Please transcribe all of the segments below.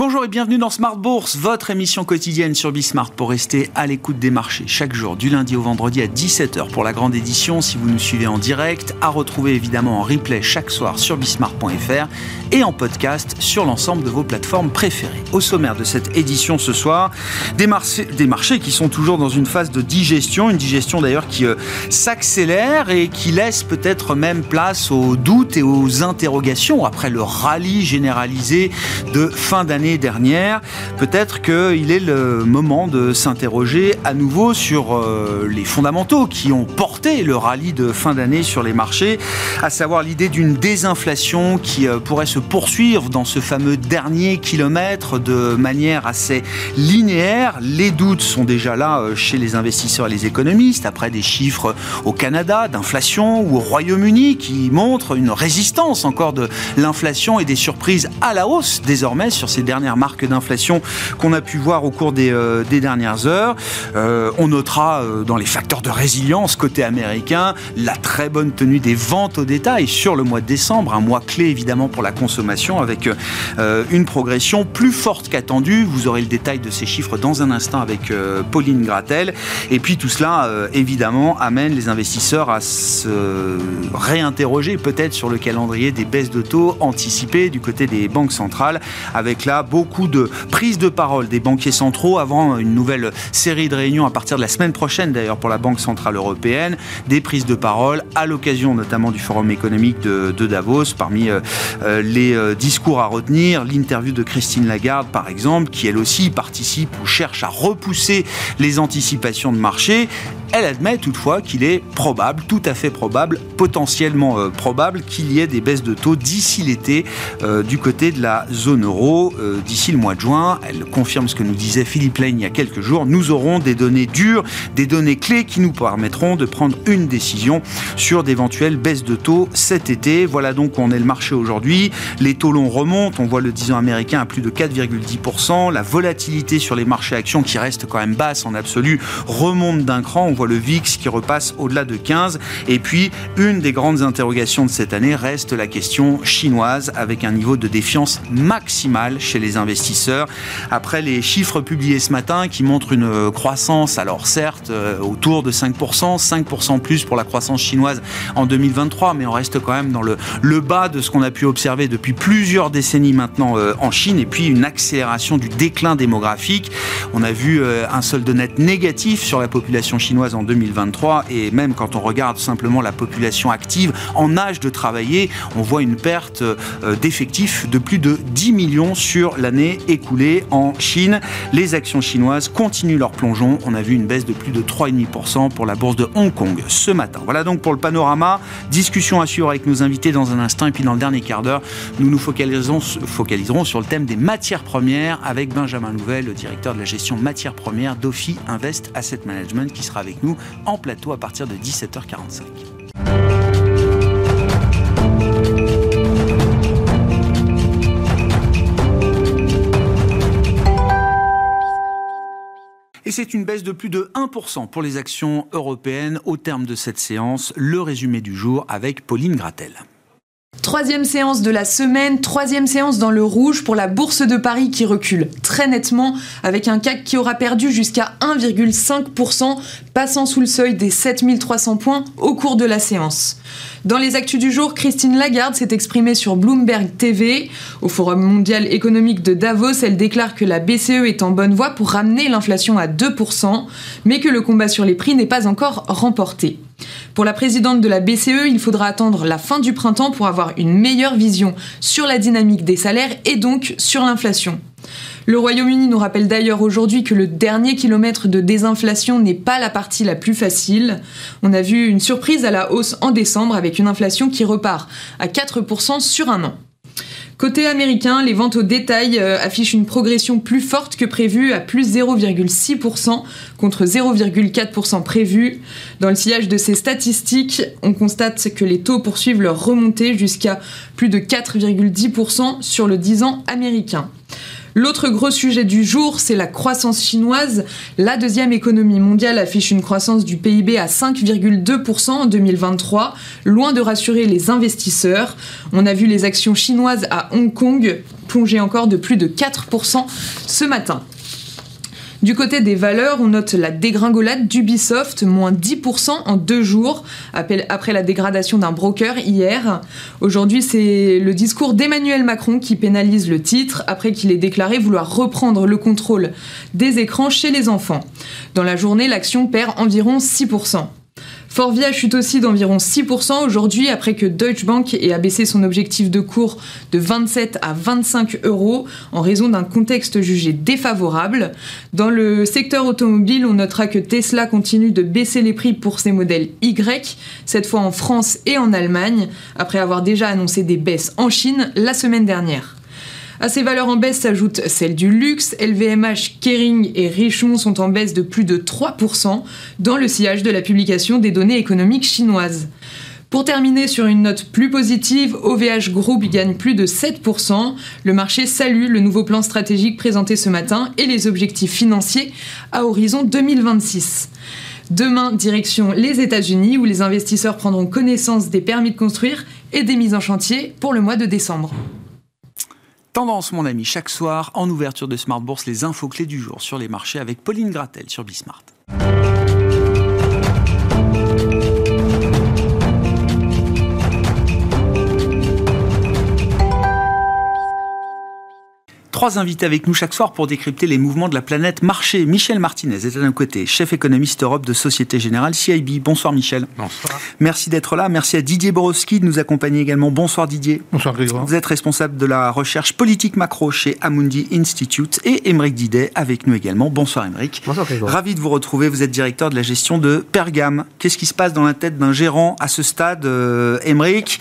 Bonjour et bienvenue dans Smart Bourse, votre émission quotidienne sur Bismart pour rester à l'écoute des marchés chaque jour du lundi au vendredi à 17h pour la grande édition si vous nous suivez en direct, à retrouver évidemment en replay chaque soir sur bismart.fr et en podcast sur l'ensemble de vos plateformes préférées. Au sommaire de cette édition ce soir, des, marchés, qui sont toujours dans une phase de digestion, une digestion d'ailleurs qui euh, s'accélère et qui laisse peut-être même place aux doutes et aux interrogations après le rallye généralisé de fin d'année dernière. Peut-être qu'il est le moment de s'interroger à nouveau sur euh, les fondamentaux qui ont porté le rallye de fin d'année sur les marchés, à savoir l'idée d'une désinflation qui euh, pourrait se poursuivre dans ce fameux dernier kilomètre de manière assez linéaire. Les doutes sont déjà là euh, chez les investisseurs et les économistes, après des chiffres au Canada d'inflation ou au Royaume-Uni qui montrent une résistance encore de l'inflation et des surprises à la hausse désormais sur ces dernières marque d'inflation qu'on a pu voir au cours des, euh, dernières heures. Euh, on notera euh, dans les facteurs de résilience côté américain la très bonne tenue des ventes au détail sur le mois de décembre, un mois clé évidemment pour la consommation avec une progression plus forte qu'attendue. Vous aurez le détail de ces chiffres dans un instant avec Pauline Gratel. Et puis tout cela évidemment amène les investisseurs à se réinterroger peut-être sur le calendrier des baisses de taux anticipées du côté des banques centrales avec là beaucoup de prises de parole des banquiers centraux avant une nouvelle série de réunions à partir de la semaine prochaine d'ailleurs pour la Banque Centrale Européenne, des prises de parole à l'occasion notamment du Forum économique de, Davos, parmi euh, euh, les euh, discours à retenir, l'interview de Christine Lagarde par exemple, qui elle aussi participe ou cherche à repousser les anticipations de marché. Elle admet toutefois qu'il est probable, tout à fait probable, potentiellement probable qu'il y ait des baisses de taux d'ici l'été du côté de la zone euro. Euh, d'ici le mois de juin. Elle confirme ce que nous disait Philippe Lane il y a quelques jours. Nous aurons des données dures, des données clés qui nous permettront de prendre une décision sur d'éventuelles baisses de taux cet été. Voilà donc où on est le marché aujourd'hui. Les taux longs remontent. On voit le 10 ans américain à plus de 4,10%. La volatilité sur les marchés actions qui reste quand même basse en absolu remonte d'un cran. Le VIX qui repasse au-delà de 15. Et puis, une des grandes interrogations de cette année reste la question chinoise avec un niveau de défiance maximal chez les investisseurs. Après les chiffres publiés ce matin qui montrent une croissance, alors certes euh, autour de 5%, 5% plus pour la croissance chinoise en 2023, mais on reste quand même dans le, bas de ce qu'on a pu observer depuis plusieurs décennies maintenant euh, en Chine, et puis une accélération du déclin démographique. On a vu euh, un solde net négatif sur la population chinoise en 2023, et même quand on regarde simplement la population active en âge de travailler, on voit une perte d'effectifs de plus de 10 millions sur l'année écoulée en Chine. Les actions chinoises continuent leur plongeon. On a vu une baisse de plus de 3,5% pour la bourse de Hong Kong ce matin. Voilà donc pour le panorama. Discussion à suivre avec nos invités dans un instant. Et puis dans le dernier quart d'heure, nous nous focaliserons, sur le thème des matières premières avec Benjamin Louvet, le directeur de la gestion matières premières d'Ophi Invest Asset Management, qui sera avec nous en plateau à partir de 17h45. Et c'est une baisse de plus de 1% pour les actions européennes au terme de cette séance. Le résumé du jour avec Pauline Gratel. Troisième séance de la semaine, troisième séance dans le rouge pour la bourse de Paris qui recule très nettement avec un CAC qui aura perdu jusqu'à 1,5%, passant sous le seuil des 7300 points au cours de la séance. Dans les actus du jour, Christine Lagarde s'est exprimée sur Bloomberg TV. Au Forum mondial économique de Davos, elle déclare que la BCE est en bonne voie pour ramener l'inflation à 2%, mais que le combat sur les prix n'est pas encore remporté. Pour la présidente de la BCE, il faudra attendre la fin du printemps pour avoir une meilleure vision sur la dynamique des salaires et donc sur l'inflation. Le Royaume-Uni nous rappelle d'ailleurs aujourd'hui que le dernier kilomètre de désinflation n'est pas la partie la plus facile. On a vu une surprise à la hausse en décembre avec une inflation qui repart à 4% sur un an. Côté américain, les ventes au détail euh, affichent une progression plus forte que prévue à plus 0,6% contre 0,4% prévu. Dans le sillage de ces statistiques, on constate que les taux poursuivent leur remontée jusqu'à plus de 4,10% sur le 10 ans américain. L'autre gros sujet du jour, c'est la croissance chinoise. La deuxième économie mondiale affiche une croissance du PIB à 5,2% en 2023, loin de rassurer les investisseurs. On a vu les actions chinoises à Hong Kong plonger encore de plus de 4% ce matin. Du côté des valeurs, on note la dégringolade d'Ubisoft, moins 10% en deux jours, après la dégradation d'un broker hier. Aujourd'hui, c'est le discours d'Emmanuel Macron qui pénalise le titre, après qu'il ait déclaré vouloir reprendre le contrôle des écrans chez les enfants. Dans la journée, l'action perd environ 6%. Forvia chute aussi d'environ 6% aujourd'hui après que Deutsche Bank ait abaissé son objectif de cours de 27 à 25 euros en raison d'un contexte jugé défavorable. Dans le secteur automobile, on notera que Tesla continue de baisser les prix pour ses modèles Y, cette fois en France et en Allemagne, après avoir déjà annoncé des baisses en Chine la semaine dernière. À ces valeurs en baisse s'ajoutent celles du luxe. LVMH, Kering et Richemont sont en baisse de plus de 3% dans le sillage de la publication des données économiques chinoises. Pour terminer sur une note plus positive, OVH Group gagne plus de 7%. Le marché salue le nouveau plan stratégique présenté ce matin et les objectifs financiers à horizon 2026. Demain, direction les États-Unis où les investisseurs prendront connaissance des permis de construire et des mises en chantier pour le mois de décembre. Tendance, mon ami, chaque soir, en ouverture de Smart Bourse, les infos clés du jour sur les marchés avec Pauline Gratel sur Bismart. Trois invités avec nous chaque soir pour décrypter les mouvements de la planète marché. Michel Martinez est à nos côtés, chef économiste Europe de Société Générale CIB. Bonsoir Michel. Bonsoir. Merci d'être là. Merci à Didier Borowski de nous accompagner également. Bonsoir Didier. Bonsoir Grégoire. Vous êtes responsable de la recherche politique macro chez Amundi Institute et Émeric Didet avec nous également. Bonsoir Émeric. Bonsoir Grégoire. Ravi de vous retrouver. Vous êtes directeur de la gestion de Pergam. Qu'est-ce qui se passe dans la tête d'un gérant à ce stade, euh, Émeric?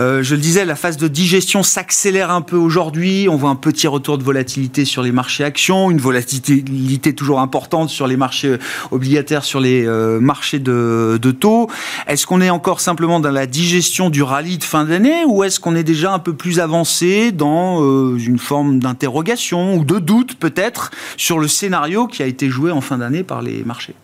Euh, Je le disais, la phase de digestion s'accélère un peu aujourd'hui. On voit un petit retour de volatilité sur les marchés actions, une volatilité toujours importante sur les marchés obligataires, sur les euh, marchés de, taux. Est-ce qu'on est encore simplement dans la digestion du rallye de fin d'année ou est-ce qu'on est déjà un peu plus avancé dans euh, une forme d'interrogation ou de doute peut-être sur le scénario qui a été joué en fin d'année par les marchés?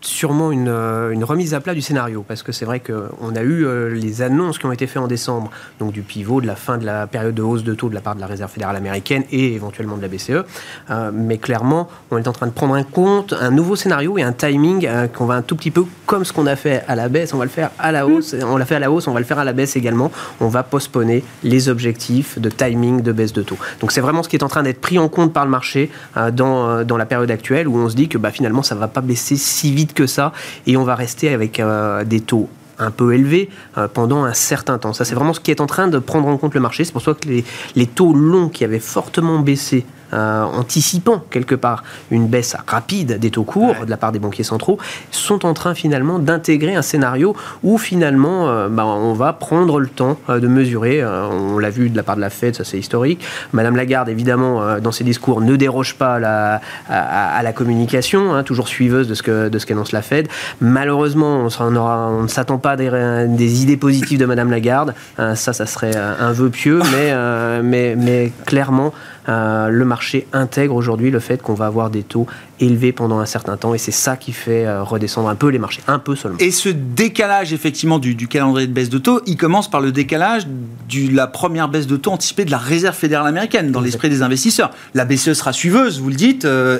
Sûrement une, euh, une, remise à plat du scénario, parce que c'est vrai qu'on a eu euh, les annonces qui ont été faites en décembre, donc du pivot, de la fin de la période de hausse de taux de la part de la Réserve fédérale américaine et éventuellement de la BCE. Euh, mais clairement, on est en train de prendre en compte un nouveau scénario et un timing euh, qu'on va un tout petit peu comme ce qu'on a fait à la baisse, on va le faire à la hausse, on l'a fait à la hausse, on va le faire à la baisse également. On va postponer les objectifs de timing de baisse de taux. Donc c'est vraiment ce qui est en train d'être pris en compte par le marché dans, dans la période actuelle où on se dit que bah, finalement ça ne va pas baisser si vite que ça et on va rester avec euh, des taux un peu élevés euh, pendant un certain temps. Ça, c'est vraiment ce qui est en train de prendre en compte le marché. C'est pour ça que les, les taux longs qui avaient fortement baissé euh, anticipant quelque part une baisse rapide des taux courts ouais. de la part des banquiers centraux, sont en train finalement d'intégrer un scénario où finalement euh, bah, on va prendre le temps euh, de mesurer. on l'a vu de la part de la Fed, ça c'est historique. Madame Lagarde, évidemment, dans ses discours, ne déroge pas à la, à, à la communication, hein, toujours suiveuse de ce que de ce qu'annonce la Fed. Malheureusement, on, aura, on ne s'attend pas à des, des, idées positives de Madame Lagarde. ça, ça serait un vœu pieux, mais, mais, mais clairement. Euh, le marché intègre aujourd'hui le fait qu'on va avoir des taux élevés pendant un certain temps et c'est ça qui fait euh, redescendre un peu les marchés, un peu seulement. Et ce décalage effectivement du, du, calendrier de baisse de taux, il commence par le décalage de la première baisse de taux anticipée de la Réserve fédérale américaine dans l'esprit des investisseurs. La BCE sera suiveuse, vous le dites, euh.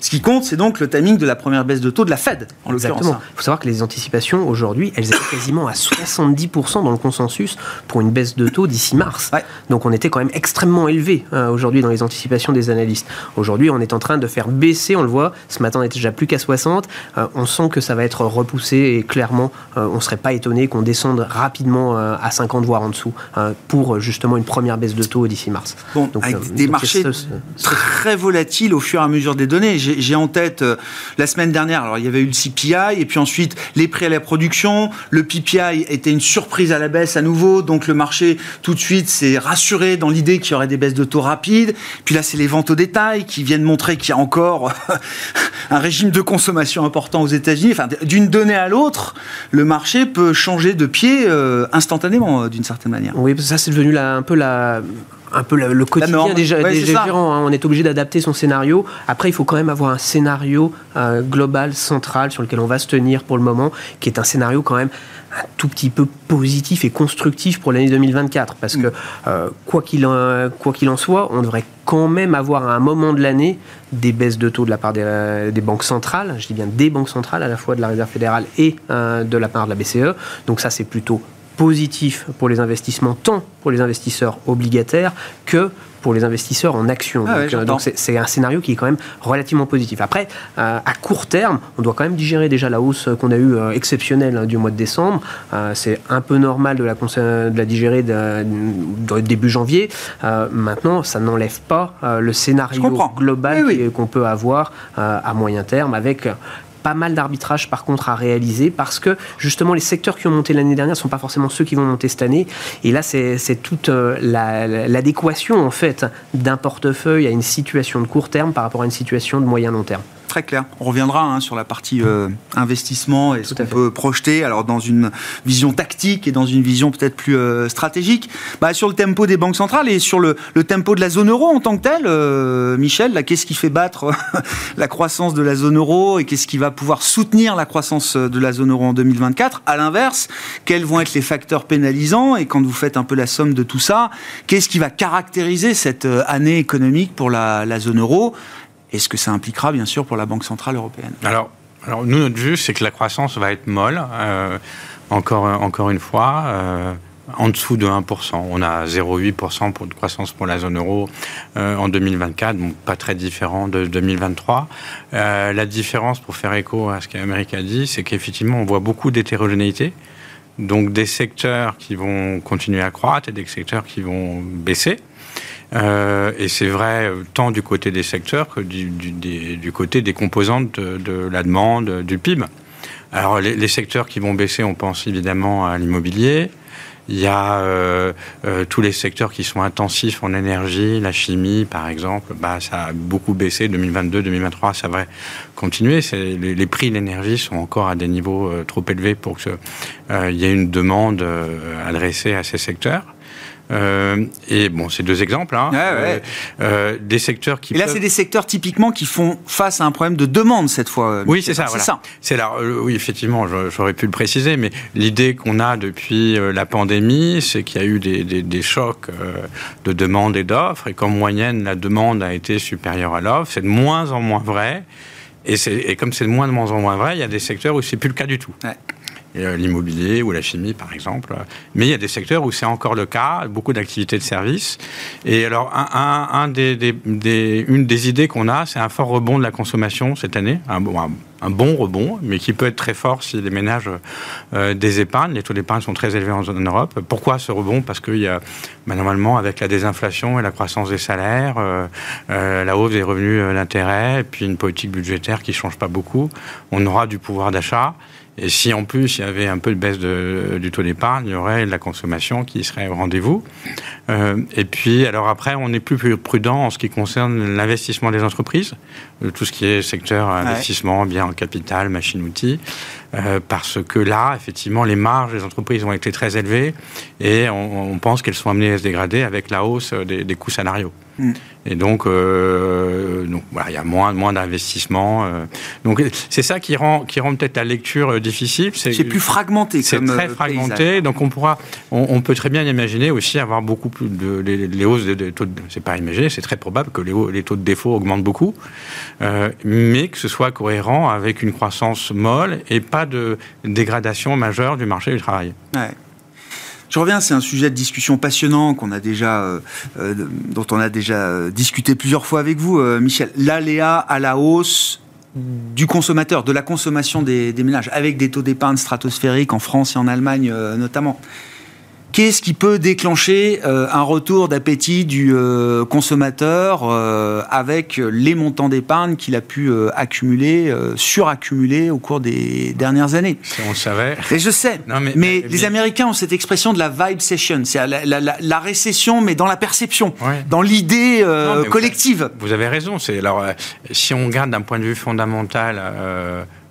Ce qui compte, c'est donc le timing de la première baisse de taux de la Fed, en l'occurrence. Exactement. Il faut savoir que les anticipations aujourd'hui, elles étaient quasiment à 70% dans le consensus pour une baisse de taux d'ici mars. Ouais. Donc on était quand même extrêmement élevé euh, aujourd'hui dans les anticipations des analystes. Aujourd'hui, on est en train de faire baisser, on le voit, ce matin on n'est déjà plus qu'à 60, euh, on sent que ça va être repoussé et clairement, euh, on ne serait pas étonné qu'on descende rapidement euh, à 50 voire en dessous pour justement une première baisse de taux d'ici mars. Bon, donc, avec des marchés très volatiles au fur et à mesure des données. J'ai en tête la semaine dernière, alors il y avait eu le CPI et puis ensuite les prix à la production. Le PPI était une surprise à la baisse à nouveau, donc le marché tout de suite s'est rassuré dans l'idée qu'il y aurait des baisses de taux rapides. Puis là, c'est les ventes au détail qui viennent montrer qu'il y a encore un régime de consommation important aux États-Unis. Enfin, d'une donnée à l'autre, le marché peut changer de pied euh, instantanément, euh, d'une certaine manière. Oui, ça c'est devenu un peu la, un peu le, quotidien des, gérants. Hein. On est obligé d'adapter son scénario. Après, il faut quand même avoir un scénario euh, global, central, sur lequel on va se tenir pour le moment, qui est un scénario quand même un tout petit peu positif et constructif pour l'année 2024. Parce que, euh, quoi qu'il en, soit, on devrait quand même avoir à un moment de l'année des baisses de taux de la part des, euh, banques centrales. Je dis bien des banques centrales, à la fois de la Réserve fédérale et de la part de la BCE. Donc ça, c'est plutôt positif pour les investissements, tant pour les investisseurs obligataires que pour les investisseurs en actions. Ah donc euh, c'est un scénario qui est quand même relativement positif. Après, euh, à court terme, on doit quand même digérer déjà la hausse qu'on a eue euh, exceptionnelle hein, du mois de décembre. c'est un peu normal de la, de la digérer de, début janvier. maintenant, ça n'enlève pas le scénario global qu'on peut avoir à moyen terme avec pas mal d'arbitrage par contre à réaliser parce que justement les secteurs qui ont monté l'année dernière ne sont pas forcément ceux qui vont monter cette année. Et là, c'est toute euh, l'adéquation en fait d'un portefeuille à une situation de court terme par rapport à une situation de moyen long terme très clair. On reviendra hein, sur la partie euh, investissement et ce qu'on peut projeter, alors dans une vision tactique et dans une vision peut-être plus euh, stratégique. Bah, sur le tempo des banques centrales et sur le, tempo de la zone euro en tant que telle, euh, Michel, qu'est-ce qui fait battre la croissance de la zone euro et qu'est-ce qui va pouvoir soutenir la croissance de la zone euro en 2024 À l'inverse, quels vont être les facteurs pénalisants? Et quand vous faites un peu la somme de tout ça, qu'est-ce qui va caractériser cette année économique pour la, la zone euro? Et ce que ça impliquera bien sûr pour la Banque Centrale Européenne. Alors, alors nous, notre vue, c'est que la croissance va être molle, euh, encore, encore une fois. Euh, en dessous de 1%. On a 0,8% pour de croissance pour la zone euro euh, en 2024, donc pas très différent de 2023. la différence, pour faire écho à ce qu'Amérique a dit, c'est qu'effectivement, on voit beaucoup d'hétérogénéité. Donc des secteurs qui vont continuer à croître et des secteurs qui vont baisser. Euh, et c'est vrai euh, tant du côté des secteurs que du, du, côté des composantes de, la demande du PIB. Alors les, secteurs qui vont baisser, on pense évidemment à l'immobilier. Il y a euh, tous les secteurs qui sont intensifs en énergie, la chimie par exemple, bah, ça a beaucoup baissé 2022-2023, ça va continuer. Les, les, prix de l'énergie sont encore à des niveaux trop élevés pour qu'il y ait une demande adressée à ces secteurs. Euh, et bon, c'est deux exemples. Hein. Euh, euh, des secteurs qui. Et là, c'est des secteurs typiquement qui font face à un problème de demande cette fois. Oui, c'est ça. C'est ça. C'est là. oui, effectivement, j'aurais pu le préciser, mais l'idée qu'on a depuis la pandémie, c'est qu'il y a eu des, des, chocs de demande et d'offres, et qu'en moyenne, la demande a été supérieure à l'offre. C'est de moins en moins vrai. Et, et comme c'est de moins en moins vrai, il y a des secteurs où c'est plus le cas du tout. Ouais. Euh, l'immobilier ou la chimie par exemple. Mais il y a des secteurs où c'est encore le cas, beaucoup d'activités de services. Et alors, une des idées qu'on a, c'est un fort rebond de la consommation cette année, un, bon rebond, mais qui peut être très fort si les ménages euh, des épargnes, les taux d'épargne sont très élevés en, Europe. Pourquoi ce rebond? Parce qu'il y a, bah, normalement, avec la désinflation et la croissance des salaires, euh, la hausse des revenus d'intérêt, et puis une politique budgétaire qui ne change pas beaucoup, on aura du pouvoir d'achat. Et si en plus il y avait un peu de baisse de, du taux d'épargne, il y aurait la consommation qui serait au rendez-vous. Euh, et puis, alors après, on est plus prudent en ce qui concerne l'investissement des entreprises, euh, tout ce qui est secteur investissement, bien en capital, machine-outils, euh, parce que là, effectivement, les marges des entreprises ont été très élevées et on, pense qu'elles sont amenées à se dégrader avec la hausse des, des coûts salariaux. Mm. Et donc, euh, donc voilà, il y a moins, moins d'investissement. Euh. donc, c'est ça qui rend, qui rend peut-être la lecture euh, difficile. C'est plus fragmenté. C'est très fragmenté. Donc, on pourra, on, peut très bien imaginer aussi avoir beaucoup plus de les, hausses des taux. C'est pas imaginer, c'est très probable que les, les, taux de défaut augmentent beaucoup, mais que ce soit cohérent avec une croissance molle et pas de dégradation majeure du marché du travail. Ouais. Je reviens, c'est un sujet de discussion passionnant qu'on a déjà, euh, euh, dont on a déjà euh, discuté plusieurs fois avec vous, Michel. L'aléa à la hausse du consommateur, de la consommation des, ménages, avec des taux d'épargne stratosphériques en France et en Allemagne notamment. Qu'est-ce qui peut déclencher euh, un retour d'appétit du euh, consommateur euh, avec les montants d'épargne qu'il a pu accumuler, suraccumuler au cours des dernières années? Si On le savait. Et je sais. mais, les Américains ont cette expression de la vibe session, c'est la, récession, mais dans la perception, dans l'idée collective. Vous avez, raison. C'est alors si on regarde d'un point de vue fondamental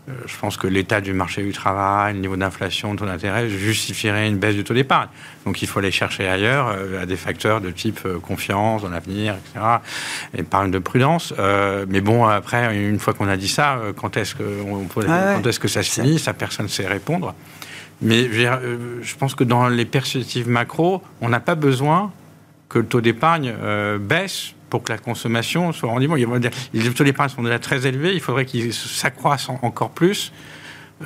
je pense que l'état du marché du travail, le niveau d'inflation, le taux d'intérêt justifierait une baisse du taux d'épargne. Donc il faut aller chercher ailleurs euh, à des facteurs de type euh, confiance dans l'avenir, etc. Épargne de prudence. mais bon, après, une fois qu'on a dit ça, quand est-ce que, quand est-ce que ça se finit Ça, personne ne sait répondre. Mais je pense que dans les perspectives macro, on n'a pas besoin que le taux d'épargne baisse pour que la consommation soit rendement. Les taux d'épargne sont déjà très élevés, il faudrait qu'ils s'accroissent encore plus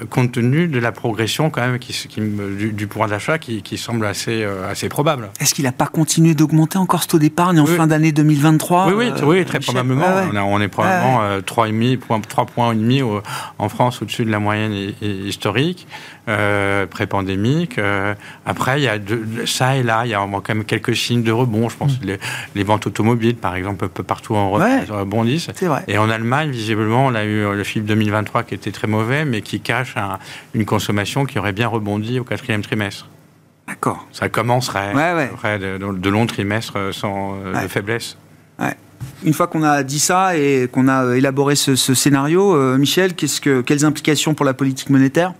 compte tenu de la progression quand même qui, du, pouvoir d'achat qui, semble assez, euh, assez probable. Est-ce qu'il n'a pas continué d'augmenter encore ce taux d'épargne en fin d'année 2023 Oui, oui, oui très probablement. On, est probablement 3,5 points, 3 points et demi en France au-dessus de la moyenne historique. Euh, pré-pandémique. Euh, après, il y a de, ça et là, il y a quand même quelques signes de rebond. Je pense mm. les, les, ventes automobiles, par exemple, un peu partout en rebondissent. Et en Allemagne, visiblement, on a eu le chiffre 2023 qui était très mauvais, mais qui cache une consommation qui aurait bien rebondi au quatrième trimestre. D'accord. Ça commencerait après de, longs trimestres sans de faiblesse. Une fois qu'on a dit ça et qu'on a élaboré ce, scénario, euh, Michel, que, quelles implications pour la politique monétaire?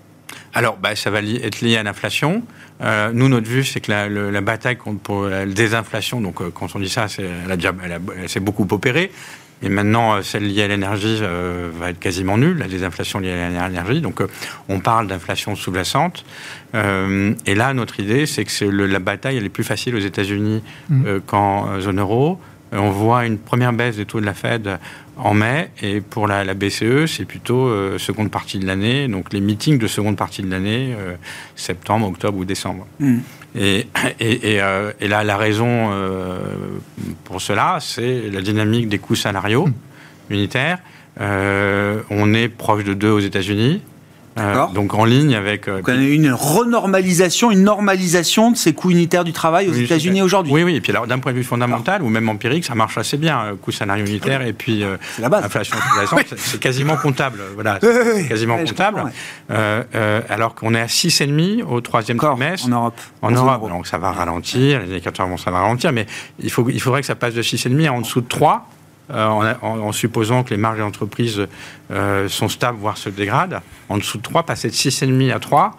Alors, bah, ça va être lié à l'inflation. Euh, nous, notre vue, c'est que la, bataille contre pour la désinflation, donc euh, quand on dit ça, c'est, elle, s'est beaucoup opérée. Et maintenant, euh, celle liée à l'énergie va être quasiment nulle, la désinflation liée à l'énergie. Donc, on parle d'inflation sous-jacente. et là, notre idée, c'est que la bataille, elle est plus facile aux États-Unis mmh. qu'en zone euro. On voit une première baisse des taux de la Fed en mai, et pour la, BCE, c'est plutôt euh, seconde partie de l'année, donc les meetings de seconde partie de l'année, euh, septembre, octobre ou décembre. Hmm. Et, euh, et, là, la raison pour cela, c'est la dynamique des coûts salariaux hmm. unitaires. on est proche de 2 aux États-Unis. Euh, donc en ligne avec. Euh, une renormalisation, une normalisation de ces coûts unitaires du travail aux États-Unis aujourd'hui. Oui, oui. Et puis alors d'un point de vue fondamental ou même empirique, ça marche assez bien. Euh, coût salarial unitaire et puis la base. inflation c'est quasiment comptable. Voilà, quasiment comptable. alors qu'on est à 6,5 au troisième trimestre. En Europe. En Europe. Donc ça va ralentir. Les indicateurs vont ça va ralentir, mais il faut il faudrait que ça passe de 6,5 à en dessous de 3 euh, en, supposant que les marges d'entreprise euh, sont stables, voire se dégradent, en dessous de 3, passer de 6,5 à 3,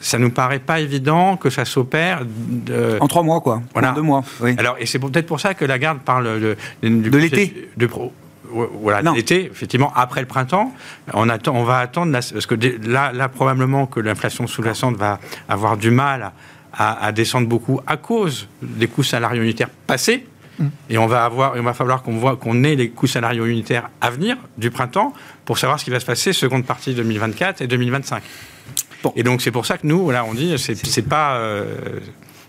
ça nous paraît pas évident que ça s'opère en trois mois quoi. Voilà. en deux mois oui. alors et c'est peut-être pour ça que la garde parle de, de, l'été. de voilà l'été effectivement après le printemps. On attend on va attendre parce que là, là probablement que l'inflation sous-jacente va avoir du mal à, à, descendre beaucoup à cause des coûts salariaux unitaires passés et on va avoir, il va falloir qu'on voit qu'on ait les coûts salariaux unitaires à venir du printemps pour savoir ce qui va se passer seconde partie 2024 et 2025. Et donc c'est pour ça que nous, voilà, on dit c'est pas euh,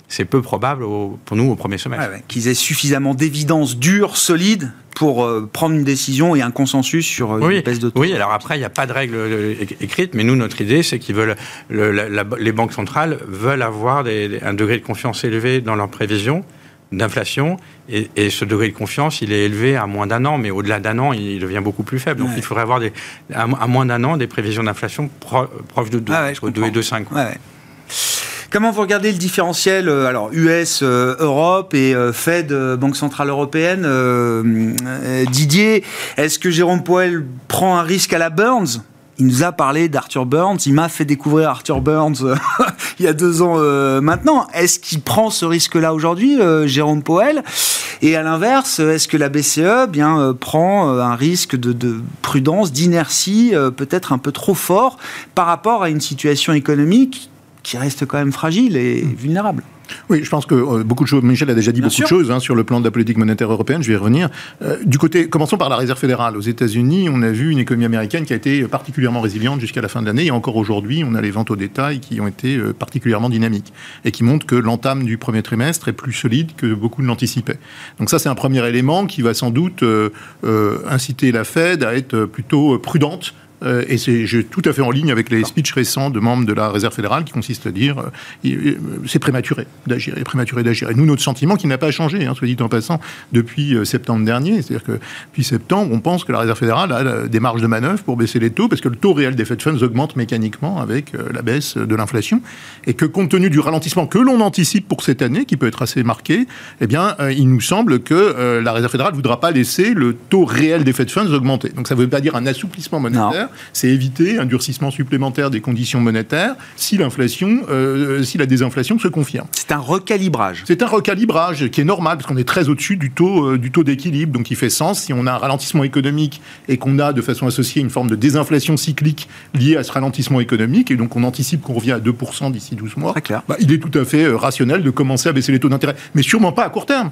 c'est peu probable pour nous au premier semestre. Qu'ils aient suffisamment d'évidence dure, solide, pour euh, prendre une décision et un consensus sur euh, une baisse de taux. Oui, alors après, il n'y a pas de règle écrite, mais nous, notre idée, c'est qu'ils veulent, les banques centrales veulent avoir un degré de confiance élevé dans leurs prévisions d'inflation. Et, ce degré de confiance, il est élevé à moins d'un an, mais au-delà d'un an, il devient beaucoup plus faible. Donc il faudrait avoir des, à, moins d'un an des prévisions d'inflation proches de 2, entre 2 et 2,5. Comment vous regardez le différentiel euh, alors US, euh, Europe et euh, Fed, Banque Centrale Européenne Didier, est-ce que Jérôme Powell prend un risque à la Burns? Il nous a parlé d'Arthur Burns, il m'a fait découvrir Arthur Burns euh, il y a deux ans euh, maintenant. Est-ce qu'il prend ce risque-là aujourd'hui, euh, Jérôme Powell? Et à l'inverse, est-ce que la BCE bien prend un risque de, de prudence, d'inertie, peut-être un peu trop fort par rapport à une situation économique qui reste quand même fragile et vulnérable? Oui, je pense que euh, beaucoup de choses. Michel a déjà dit beaucoup de choses hein, sur le plan de la politique monétaire européenne. Je vais y revenir. Euh, du côté, commençons par la Réserve fédérale. Aux États-Unis, on a vu une économie américaine qui a été particulièrement résiliente jusqu'à la fin de l'année. Et encore aujourd'hui, on a les ventes au détail qui ont été euh, particulièrement dynamiques et qui montrent que l'entame du premier trimestre est plus solide que beaucoup ne l'anticipaient. Donc ça, c'est un premier élément qui va sans doute inciter la Fed à être plutôt prudente Euh, et c'est tout à fait en ligne avec les speeches récents de membres de la Réserve fédérale qui consistent à dire euh, c'est prématuré d'agir, et prématuré d'agir. Et nous, notre sentiment qui n'a pas changé, hein, soit dit en passant, depuis septembre dernier, c'est-à-dire que depuis septembre, on pense que la Réserve fédérale a des marges de manœuvre pour baisser les taux, parce que le taux réel des Fed Funds augmente mécaniquement avec la baisse de l'inflation, et que compte tenu du ralentissement que l'on anticipe pour cette année, qui peut être assez marqué, eh bien, il nous semble que la Réserve fédérale ne voudra pas laisser le taux réel des Fed Funds augmenter. Donc ça ne veut pas dire un assouplissement monétaire, c'est éviter un durcissement supplémentaire des conditions monétaires si l'inflation, euh, si la désinflation se confirme. C'est un recalibrage. C'est un recalibrage qui est normal parce qu'on est très au-dessus du taux, euh, du taux d'équilibre, donc il fait sens. Si on a un ralentissement économique et qu'on a de façon associée une forme de désinflation cyclique liée à ce ralentissement économique, et donc on anticipe qu'on revient à 2% d'ici 12 mois, bah, il est tout à fait euh, rationnel de commencer à baisser les taux d'intérêt, mais sûrement pas à court terme.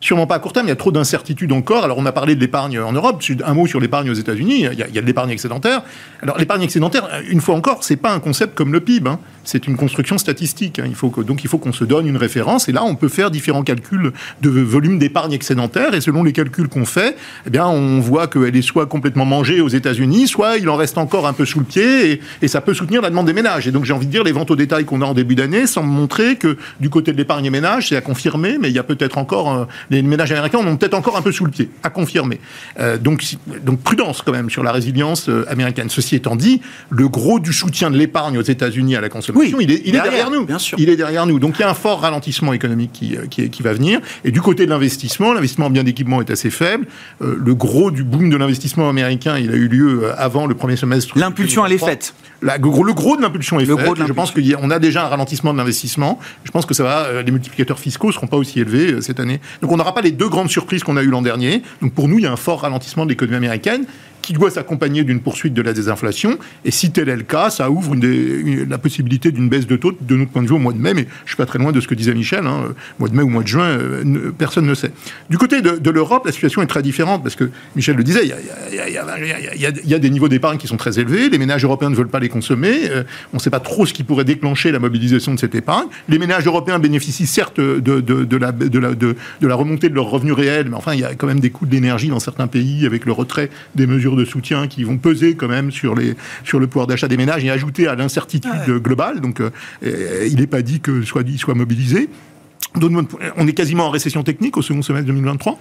Sûrement pas à court terme, il y a trop d'incertitudes encore. Alors on a parlé de l'épargne en Europe, un mot sur l'épargne aux États-Unis, il, y a de l'épargne excédentaire. Alors l'épargne excédentaire, une fois encore, c'est pas un concept comme le PIB, hein. C'est une construction statistique. Hein. Donc il faut qu'on se donne une référence et là on peut faire différents calculs de volume d'épargne excédentaire et selon les calculs qu'on fait, eh bien on voit qu'elle est soit complètement mangée aux États-Unis, soit il en reste encore un peu sous le pied et, ça peut soutenir la demande des ménages. Et donc j'ai envie de dire les ventes au détail qu'on a en début d'année semblent montrer que du côté de l'épargne ménage, c'est à confirmer, mais il y a peut-être encore euh, les ménages américains en ont peut-être encore un peu sous le pied, à confirmer. Euh, donc, donc prudence quand même sur la résilience euh, américaine. Ceci étant dit, le gros du soutien de l'épargne aux États-Unis à la consommation, il, est, il derrière, est, derrière, nous. Bien sûr. Il est derrière nous. Donc il y a un fort ralentissement économique qui, euh, qui, qui va venir. Et du côté de l'investissement, l'investissement en biens d'équipement est assez faible. le gros du boom de l'investissement américain, il a eu lieu avant le premier semestre. L'impulsion, elle est faite. le gros de l'impulsion est fait. Je pense qu'on a déjà un ralentissement de l'investissement. Je pense que ça va, les multiplicateurs fiscaux ne seront pas aussi élevés cette année. Donc on n'aura pas les deux grandes surprises qu'on a eues l'an dernier. Donc pour nous, il y a un fort ralentissement de l'économie américaine qui doit s'accompagner d'une poursuite de la désinflation. Et si tel est le cas, ça ouvre la possibilité d'une baisse de taux de notre point de vue au mois de mai, mais je suis pas très loin de ce que disait Michel. Hein. Mois de mai ou mois de juin, euh, personne ne sait. Du côté de, l'Europe, la situation est très différente parce que Michel le disait, il y a, des niveaux d'épargne qui sont très élevés. Les ménages européens ne veulent pas les consommer. Euh, on ne sait pas trop ce qui pourrait déclencher la mobilisation de cette épargne. Les ménages européens bénéficient certes de, de, la, de, de, remontée de leurs revenus réels, mais enfin, il y a quand même des coûts d'énergie dans certains pays avec le retrait des mesures de soutien qui vont peser quand même sur, les, sur le pouvoir d'achat des ménages et ajouter à l'incertitude globale. Donc, euh, il n'est pas dit que soit dit soit mobilisé. On est quasiment en récession technique au second semestre 2023.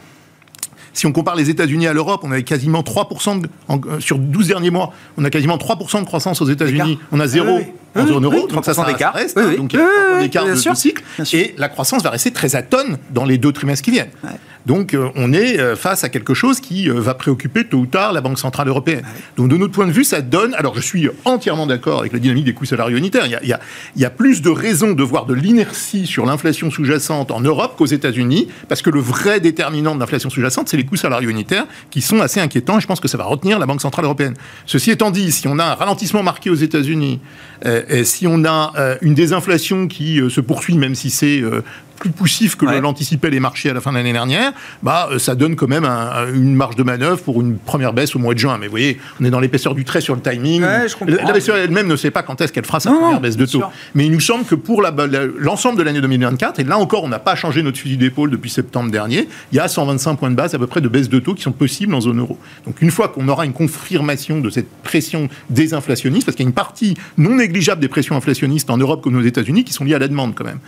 Si on compare les États-Unis à l'Europe, on avait quasiment 3% euh, sur 12 derniers mois, on a quasiment 3% de croissance aux États-Unis. On a zéro en zone euro, donc ça, ça reste. Hein, donc il y a un écart de, cycle. Et la croissance va rester très atone dans les deux trimestres qui viennent. Donc euh, on est euh, face à quelque chose qui euh, va préoccuper tôt ou tard la Banque Centrale Européenne. Donc de notre point de vue, ça donne... Alors je suis entièrement d'accord avec la dynamique des coûts salariaux unitaires. Il y a, il y a, plus de raisons de voir de l'inertie sur l'inflation sous-jacente en Europe qu'aux États-Unis, parce que le vrai déterminant de l'inflation sous-jacente, c'est les coûts salariaux unitaires, qui sont assez inquiétants, et je pense que ça va retenir la Banque Centrale Européenne. Ceci étant dit, si on a un ralentissement marqué aux États-Unis, si on a une désinflation qui se poursuit, même si c'est plus poussif que l'anticipaient les marchés à la fin de l'année dernière, bah, euh, ça donne quand même une marge de manœuvre pour une première baisse au mois de juin. Mais vous voyez, on est dans l'épaisseur du trait sur le timing. la baisse elle-même ne sait pas quand est-ce qu'elle fera sa première baisse de taux. Mais il nous semble que pour l'ensemble de l'année 2024, et là encore, on n'a pas changé notre fusil d'épaule depuis septembre dernier, il y a 125 points de base à peu près de baisse de taux qui sont possibles en zone euro. Donc une fois qu'on aura une confirmation de cette pression désinflationniste, parce qu'il y a une partie non négligeable des pressions inflationnistes en Europe comme aux États-Unis qui sont liées à la demande quand même.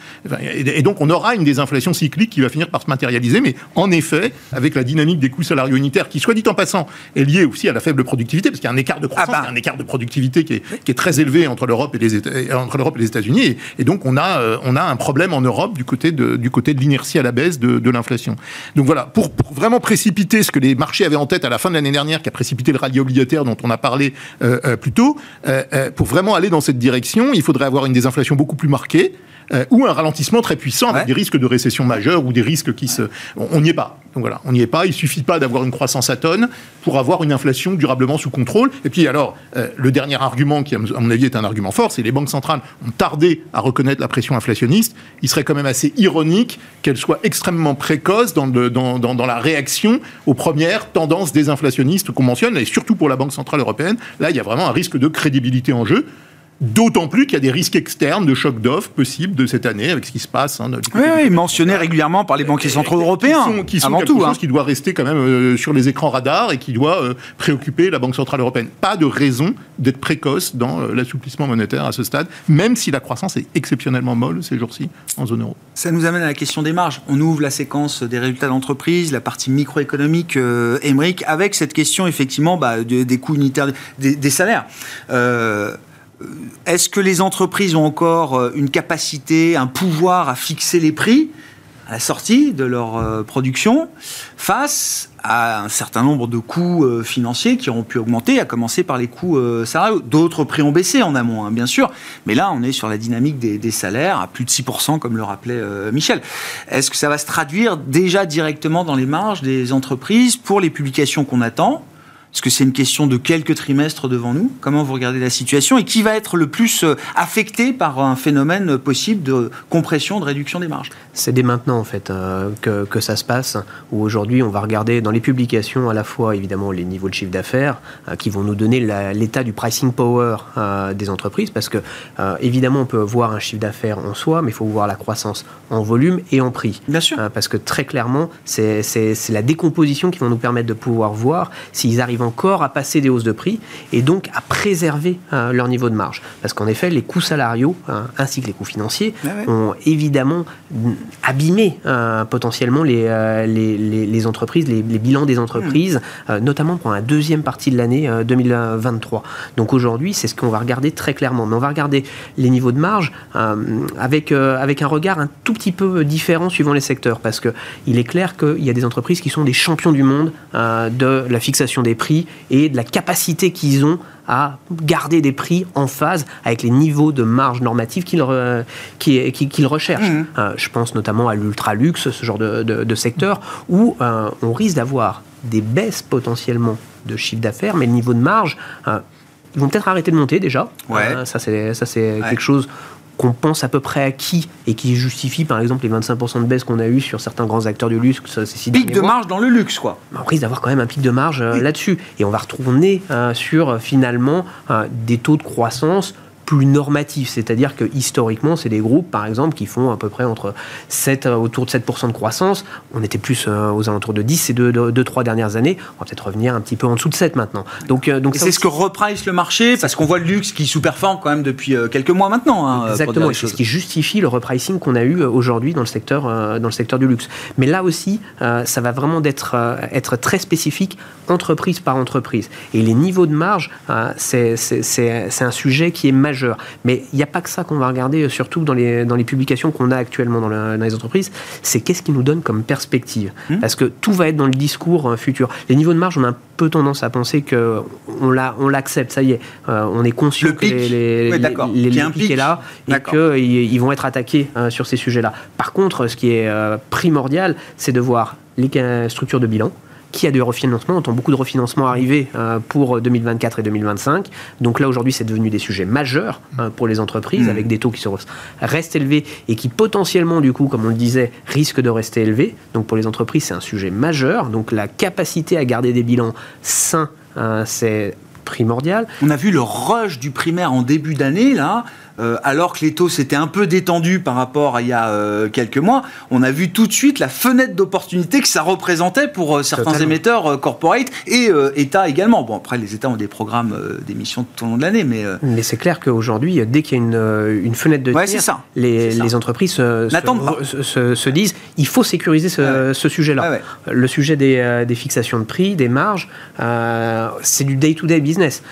Et donc on aura aura une désinflation cyclique qui va finir par se matérialiser, mais en effet, avec la dynamique des coûts salariaux unitaires, qui, soit dit en passant, est liée aussi à la faible productivité, parce qu'il y a un écart de croissance, ah bah. un écart de productivité qui est, très élevé entre l'Europe et les entre l'Europe et les États-Unis, et, donc on a euh, on a un problème en Europe du côté de du côté de l'inertie à la baisse de, l'inflation. Donc voilà, pour, vraiment précipiter ce que les marchés avaient en tête à la fin de l'année dernière, qui a précipité le rallye obligataire dont on a parlé euh, euh, plus tôt, pour vraiment aller dans cette direction, il faudrait avoir une désinflation beaucoup plus marquée. Euh, ou un ralentissement très puissant avec des risques de récession majeure ou des risques qui se... On n'y est pas. Donc voilà, on n'y est pas. Il suffit pas d'avoir une croissance à tonnes pour avoir une inflation durablement sous contrôle. Et puis alors, euh, le dernier argument qui, à mon avis, est un argument fort, c'est les banques centrales ont tardé à reconnaître la pression inflationniste. Il serait quand même assez ironique qu'elles soient extrêmement précoces dans, dans, dans, dans, la réaction aux premières tendances désinflationnistes qu'on mentionne, et surtout pour la Banque centrale européenne. Là, il y a vraiment un risque de crédibilité en jeu D'autant plus qu'il y a des risques externes de choc d'offres possibles de cette année avec ce qui se passe. Hein, oui, oui mentionné régulièrement par les banquiers centraux européens. Qui sont, qui sont avant quelque tout, chose hein. qui doit rester quand même euh, sur les écrans radars et qui doit euh, préoccuper la Banque centrale européenne. Pas de raison d'être précoce dans euh, l'assouplissement monétaire à ce stade, même si la croissance est exceptionnellement molle ces jours-ci en zone euro. Ça nous amène à la question des marges. On ouvre la séquence des résultats d'entreprise, la partie microéconomique, Émeric, avec cette question effectivement bah, des coûts unitaires des, des salaires. Euh, est-ce que les entreprises ont encore euh, une capacité, un pouvoir à fixer les prix à la sortie de leur euh, production face à un certain nombre de coûts financiers qui auront pu augmenter, à commencer par les coûts salariaux? D'autres prix ont baissé en amont, hein, bien sûr, mais là, on est sur la dynamique des, salaires à plus de 6%, comme le rappelait Michel. Est-ce que ça va se traduire déjà directement dans les marges des entreprises pour les publications qu'on attend est-ce que c'est une question de quelques trimestres devant nous? Comment vous regardez la situation Et qui va être le plus euh, affecté par un phénomène possible de compression, de réduction des marges? C'est dès maintenant, en fait, euh, que, que, ça se passe, où aujourd'hui, on va regarder dans les publications à la fois, évidemment, les niveaux de chiffre d'affaires, euh, qui vont nous donner l'état du pricing power des entreprises, parce que, évidemment, on peut voir un chiffre d'affaires en soi, mais il faut voir la croissance en volume et en prix. Bien sûr. parce que, très clairement, c'est la décomposition qui va nous permettre de pouvoir voir s'ils arrivent encore à passer des hausses de prix et donc à préserver euh, leur niveau de marge. Parce qu'en effet, les coûts salariaux hein, ainsi que les coûts financiers ah ont évidemment abîmé euh, potentiellement euh, les, les, entreprises, les, bilans des entreprises, hmm. notamment pour la deuxième partie de l'année 2023. Donc aujourd'hui, c'est ce qu'on va regarder très clairement. Mais on va regarder les niveaux de marge avec, avec un regard un tout petit peu différent suivant les secteurs. Parce qu'il est clair qu'il y a des entreprises qui sont des champions du monde de la fixation des prix et de la capacité qu'ils ont à garder des prix en phase avec les niveaux de marge normative qu'ils recherchent. Mmh. Euh, je pense notamment à l'ultra-luxe, ce genre de, secteur, où euh, on risque d'avoir des baisses potentiellement de chiffre d'affaires, mais le niveau de marge, euh, ils vont peut-être arrêter de monter déjà. ça, c'est quelque chose qu'on pense à peu près à qui et qui justifie par exemple les 25% de baisse qu'on a eu sur certains grands acteurs du luxe. pic de marge dans le luxe, quoi. On risque d'avoir quand même un pic de marge euh, là-dessus. Et on va retourner euh, sur euh, finalement des taux de croissance plus normatif, c'est-à-dire que historiquement, c'est des groupes, par exemple, qui font à peu près entre 7, euh, autour de 7% de croissance. On était plus euh, aux alentours de 10 ces deux, deux, trois dernières années. On va peut-être revenir un petit peu en dessous de 7 maintenant. Donc, euh, donc c'est ce que reprice le marché, parce qu'on voit le luxe qui sous-performe quand même depuis quelques mois maintenant. Hein, Exactement, c'est ce qui justifie le repricing qu'on a eu aujourd'hui dans le secteur, dans le secteur du luxe. Mais là aussi, ça va vraiment d'être être très spécifique entreprise par entreprise. Et les niveaux de marge, c'est un sujet qui est majeur mais il n'y a pas que ça qu'on va regarder, euh, surtout dans les, dans les publications qu'on a actuellement dans, les entreprises, c'est qu'est-ce qui nous donne comme perspective. Hmm. Parce que tout va être dans le discours euh, futur. Les niveaux de marge, on a un peu tendance à penser qu'on on l'accepte, ça y est, euh, on est conscient que les, les, les, pic est là et qu'ils ils vont être attaqués sur ces sujets-là. Par contre, ce qui est primordial, c'est de voir les structures de bilan, qui a du refinancement. On entend beaucoup de refinancement arriver euh, pour 2024 et 2025. Donc là, aujourd'hui, c'est devenu des sujets majeurs euh, pour les entreprises, mmh. avec des taux qui restent élevés et qui potentiellement, du coup, comme on le disait, risquent de rester élevés. Donc pour les entreprises, c'est un sujet majeur. Donc la capacité à garder des bilans sains, euh, c'est primordial. On a vu le rush du primaire en début d'année, là. Euh, alors que les taux s'étaient un peu détendus par rapport à il y a euh, quelques mois, on a vu tout de suite la fenêtre d'opportunité que ça représentait pour euh, certains émetteurs corporate et États également. Bon, après, les États ont des programmes d'émissions tout au long de l'année, mais... Mais c'est clair qu'aujourd'hui, dès qu'il y a une, une fenêtre de tir, ça. Les, les, entreprises se, se, se, disent il faut sécuriser ce, ce sujet-là. Le sujet des, des, fixations de prix, des marges, c'est du day-to-day -day business.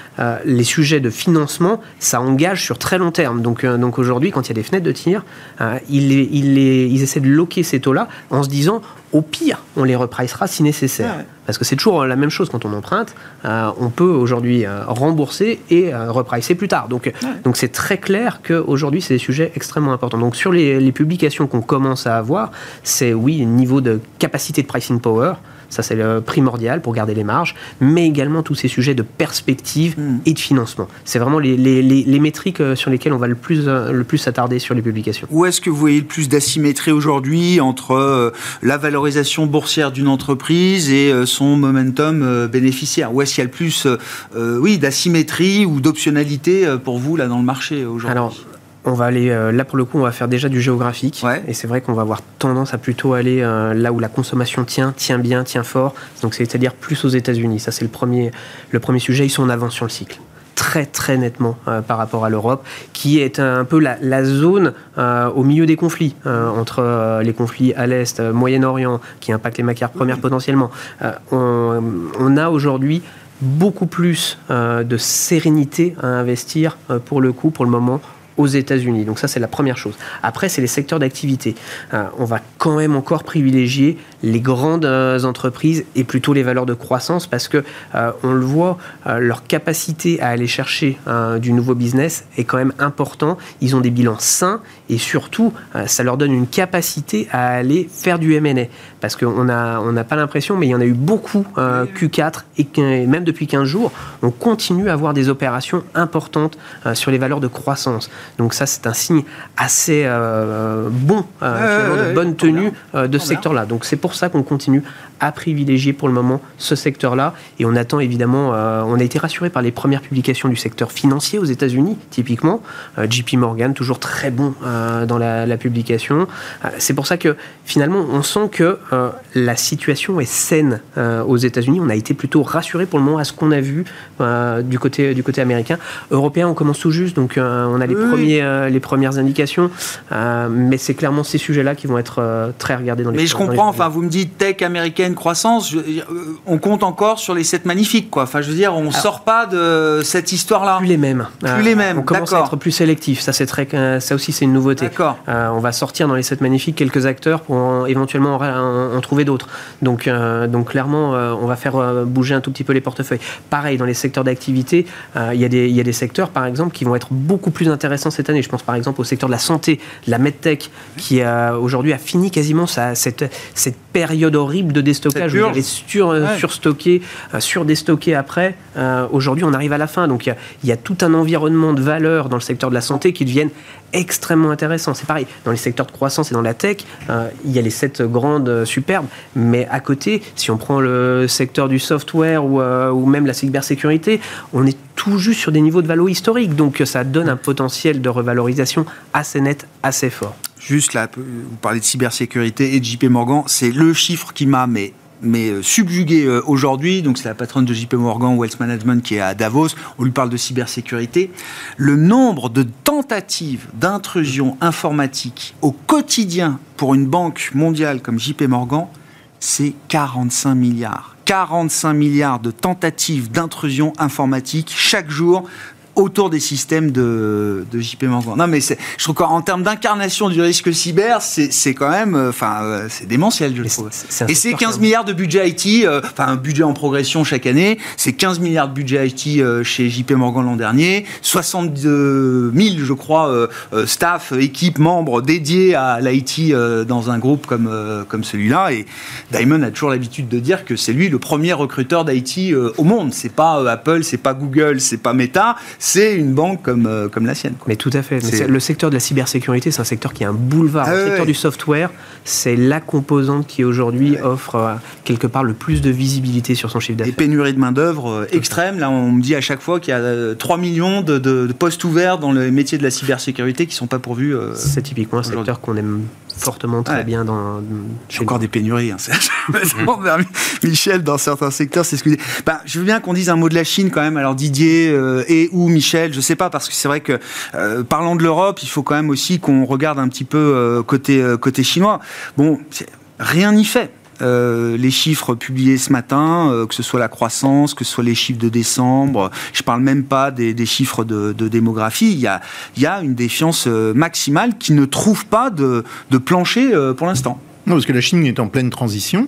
les sujets de financement, ça engage sur très long terme. Donc, euh, donc aujourd'hui, quand il y a des fenêtres de tir, euh, ils, ils, essaient de loquer ces taux-là en se disant au pire, on les repricera si nécessaire. Parce que c'est toujours la même chose quand on emprunte. Euh, on peut aujourd'hui rembourser et repricer plus tard. Donc, donc c'est très clair qu'aujourd'hui, c'est des sujets extrêmement importants. Donc sur les, les publications qu'on commence à avoir, c'est oui, niveau de capacité de pricing power. Ça, c'est le primordial pour garder les marges, mais également tous ces sujets de perspective hmm. et de financement. C'est vraiment les, les, les, métriques euh, sur lesquelles on va le plus, euh, le plus s'attarder sur les publications. Où est-ce que vous voyez le plus d'asymétrie aujourd'hui entre euh, la valorisation boursière d'une entreprise et son momentum bénéficiaire? Ou est-ce qu'il y a le plus oui, d'asymétrie ou d'optionnalité pour vous là dans le marché aujourd'hui? On va aller euh, là pour le coup, on va faire déjà du géographique. Et c'est vrai qu'on va avoir tendance à plutôt aller euh, là où la consommation tient, tient bien, tient fort. Donc c'est-à-dire plus aux États-Unis. Ça c'est le premier, le premier sujet. Ils sont en avance sur le cycle très très nettement euh, par rapport à l'Europe, qui est un peu la, zone au milieu des conflits, entre les conflits à l'Est, Moyen-Orient, qui impactent les matières premières potentiellement. On, on, a aujourd'hui beaucoup plus de sérénité à investir pour le coup, pour le moment, aux États-Unis. Donc ça, c'est la première chose. Après, c'est les secteurs d'activité. Euh, on va quand même encore privilégier les grandes euh, entreprises et plutôt les valeurs de croissance parce que euh, on le voit, leur capacité à aller chercher du nouveau business est quand même important. Ils ont des bilans sains et surtout, ça leur donne une capacité à aller faire du M&A parce qu'on n'a on n'a pas l'impression, mais il y en a eu beaucoup Q4 et même depuis 15 jours, on continue à avoir des opérations importantes sur les valeurs de croissance. Donc ça, c'est un signe assez euh, bon, euh, de bonne tenue euh, de ce secteur-là. Donc c'est pour ça qu'on continue à privilégier pour le moment ce secteur-là. Et on attend évidemment, on a été rassuré par les premières publications du secteur financier aux États-Unis, typiquement. JP Morgan, toujours très bon dans la, publication. c'est pour ça que finalement, on sent que la situation est saine aux États-Unis. On a été plutôt rassuré pour le moment à ce qu'on a vu du, côté, du côté américain. Européen, on commence tout juste, donc on a les euh, les premières indications. Euh, mais c'est clairement ces sujets-là qui vont être euh, très regardés dans les Mais je comprends, enfin, vous me dites tech américaine, croissance, on compte encore sur les 7 magnifiques, quoi. Enfin, je veux dire, on ne sort pas de cette histoire-là. Plus les mêmes. Plus les mêmes, On commence à être plus sélectif. Ça, c'est très, ça aussi, c'est une nouveauté. D'accord. on va sortir dans les 7 magnifiques quelques acteurs pour éventuellement en, trouver d'autres. Donc, donc, clairement, on va faire bouger un tout petit peu les portefeuilles. Pareil, dans les secteurs d'activité, il y, y a des secteurs, par exemple, qui vont être beaucoup plus intéressants cette année. Je pense par exemple au secteur de la santé, la medtech, qui aujourd'hui a fini quasiment sa, cette, cette période horrible de déstockage avait sur, euh, surstocké, euh, surdéstocké après. Euh, aujourd'hui, on arrive à la fin. Donc il y, a, tout un environnement de valeurs dans le secteur de la santé qui deviennent extrêmement intéressants. C'est pareil, dans les secteurs de croissance et dans la tech, il y a les sept grandes superbes, mais à côté, si on prend le secteur du software ou, ou même la cybersécurité, on est tout juste sur des niveaux de valo historiques. Donc ça donne un potentiel de revalorisation assez net, assez fort. Juste là, vous parlez de cybersécurité et de JP Morgan, c'est le chiffre qui m'a mais euh, subjugué euh, aujourd'hui, donc c'est la patronne de JP Morgan Wealth Management qui est à Davos, on lui parle de cybersécurité, le nombre de tentatives d'intrusion informatique au quotidien pour une banque mondiale comme JP Morgan, c'est 45 milliards. 45 milliards de tentatives d'intrusion informatique chaque jour autour des systèmes de, de JP Morgan. Non, mais je trouve qu'en termes d'incarnation du risque cyber, c'est quand même, euh, enfin, euh, c'est démentiel, je trouve. Et c'est 15 milliards de budget IT, euh, enfin, un budget en progression chaque année. C'est 15 milliards de budget IT chez JP Morgan l'an dernier, 62 000, je crois, staff, équipes, membres dédiés à l'IT dans un groupe comme, comme celui-là. Et Diamond a toujours l'habitude de dire que c'est lui le premier recruteur d'IT au monde. C'est pas Apple, c'est pas Google, c'est pas Meta, c'est une banque comme, euh, comme la sienne. Mais tout à fait. le secteur de la cybersécurité, c'est un secteur qui a un boulevard. Ah le secteur du software, c'est la composante qui aujourd'hui offre euh, quelque part le plus de visibilité sur son chiffre d'affaires. Et pénurie de main-d'œuvre euh, extrême. Là, on me dit à chaque fois qu'il y a 3 millions de, postes ouverts dans le métier de la cybersécurité qui ne sont pas pourvus. c'est typiquement un secteur qu'on aime fortement très bien dans. J'ai encore des pénuries. Hein, Michel, dans certains secteurs, c'est ce que ben, je veux bien qu'on dise un mot de la Chine quand même. Alors Didier et ou Michel, je sais pas, parce que c'est vrai que euh, parlant de l'Europe, il faut quand même aussi qu'on regarde un petit peu euh, côté, euh, côté chinois. Bon, rien n'y fait. les chiffres publiés ce matin, que ce soit la croissance, que ce soit les chiffres de décembre, je parle même pas des, chiffres de, démographie, il y, a, y a une défiance maximale qui ne trouve pas de plancher pour l'instant. Non, parce que la Chine est en pleine transition.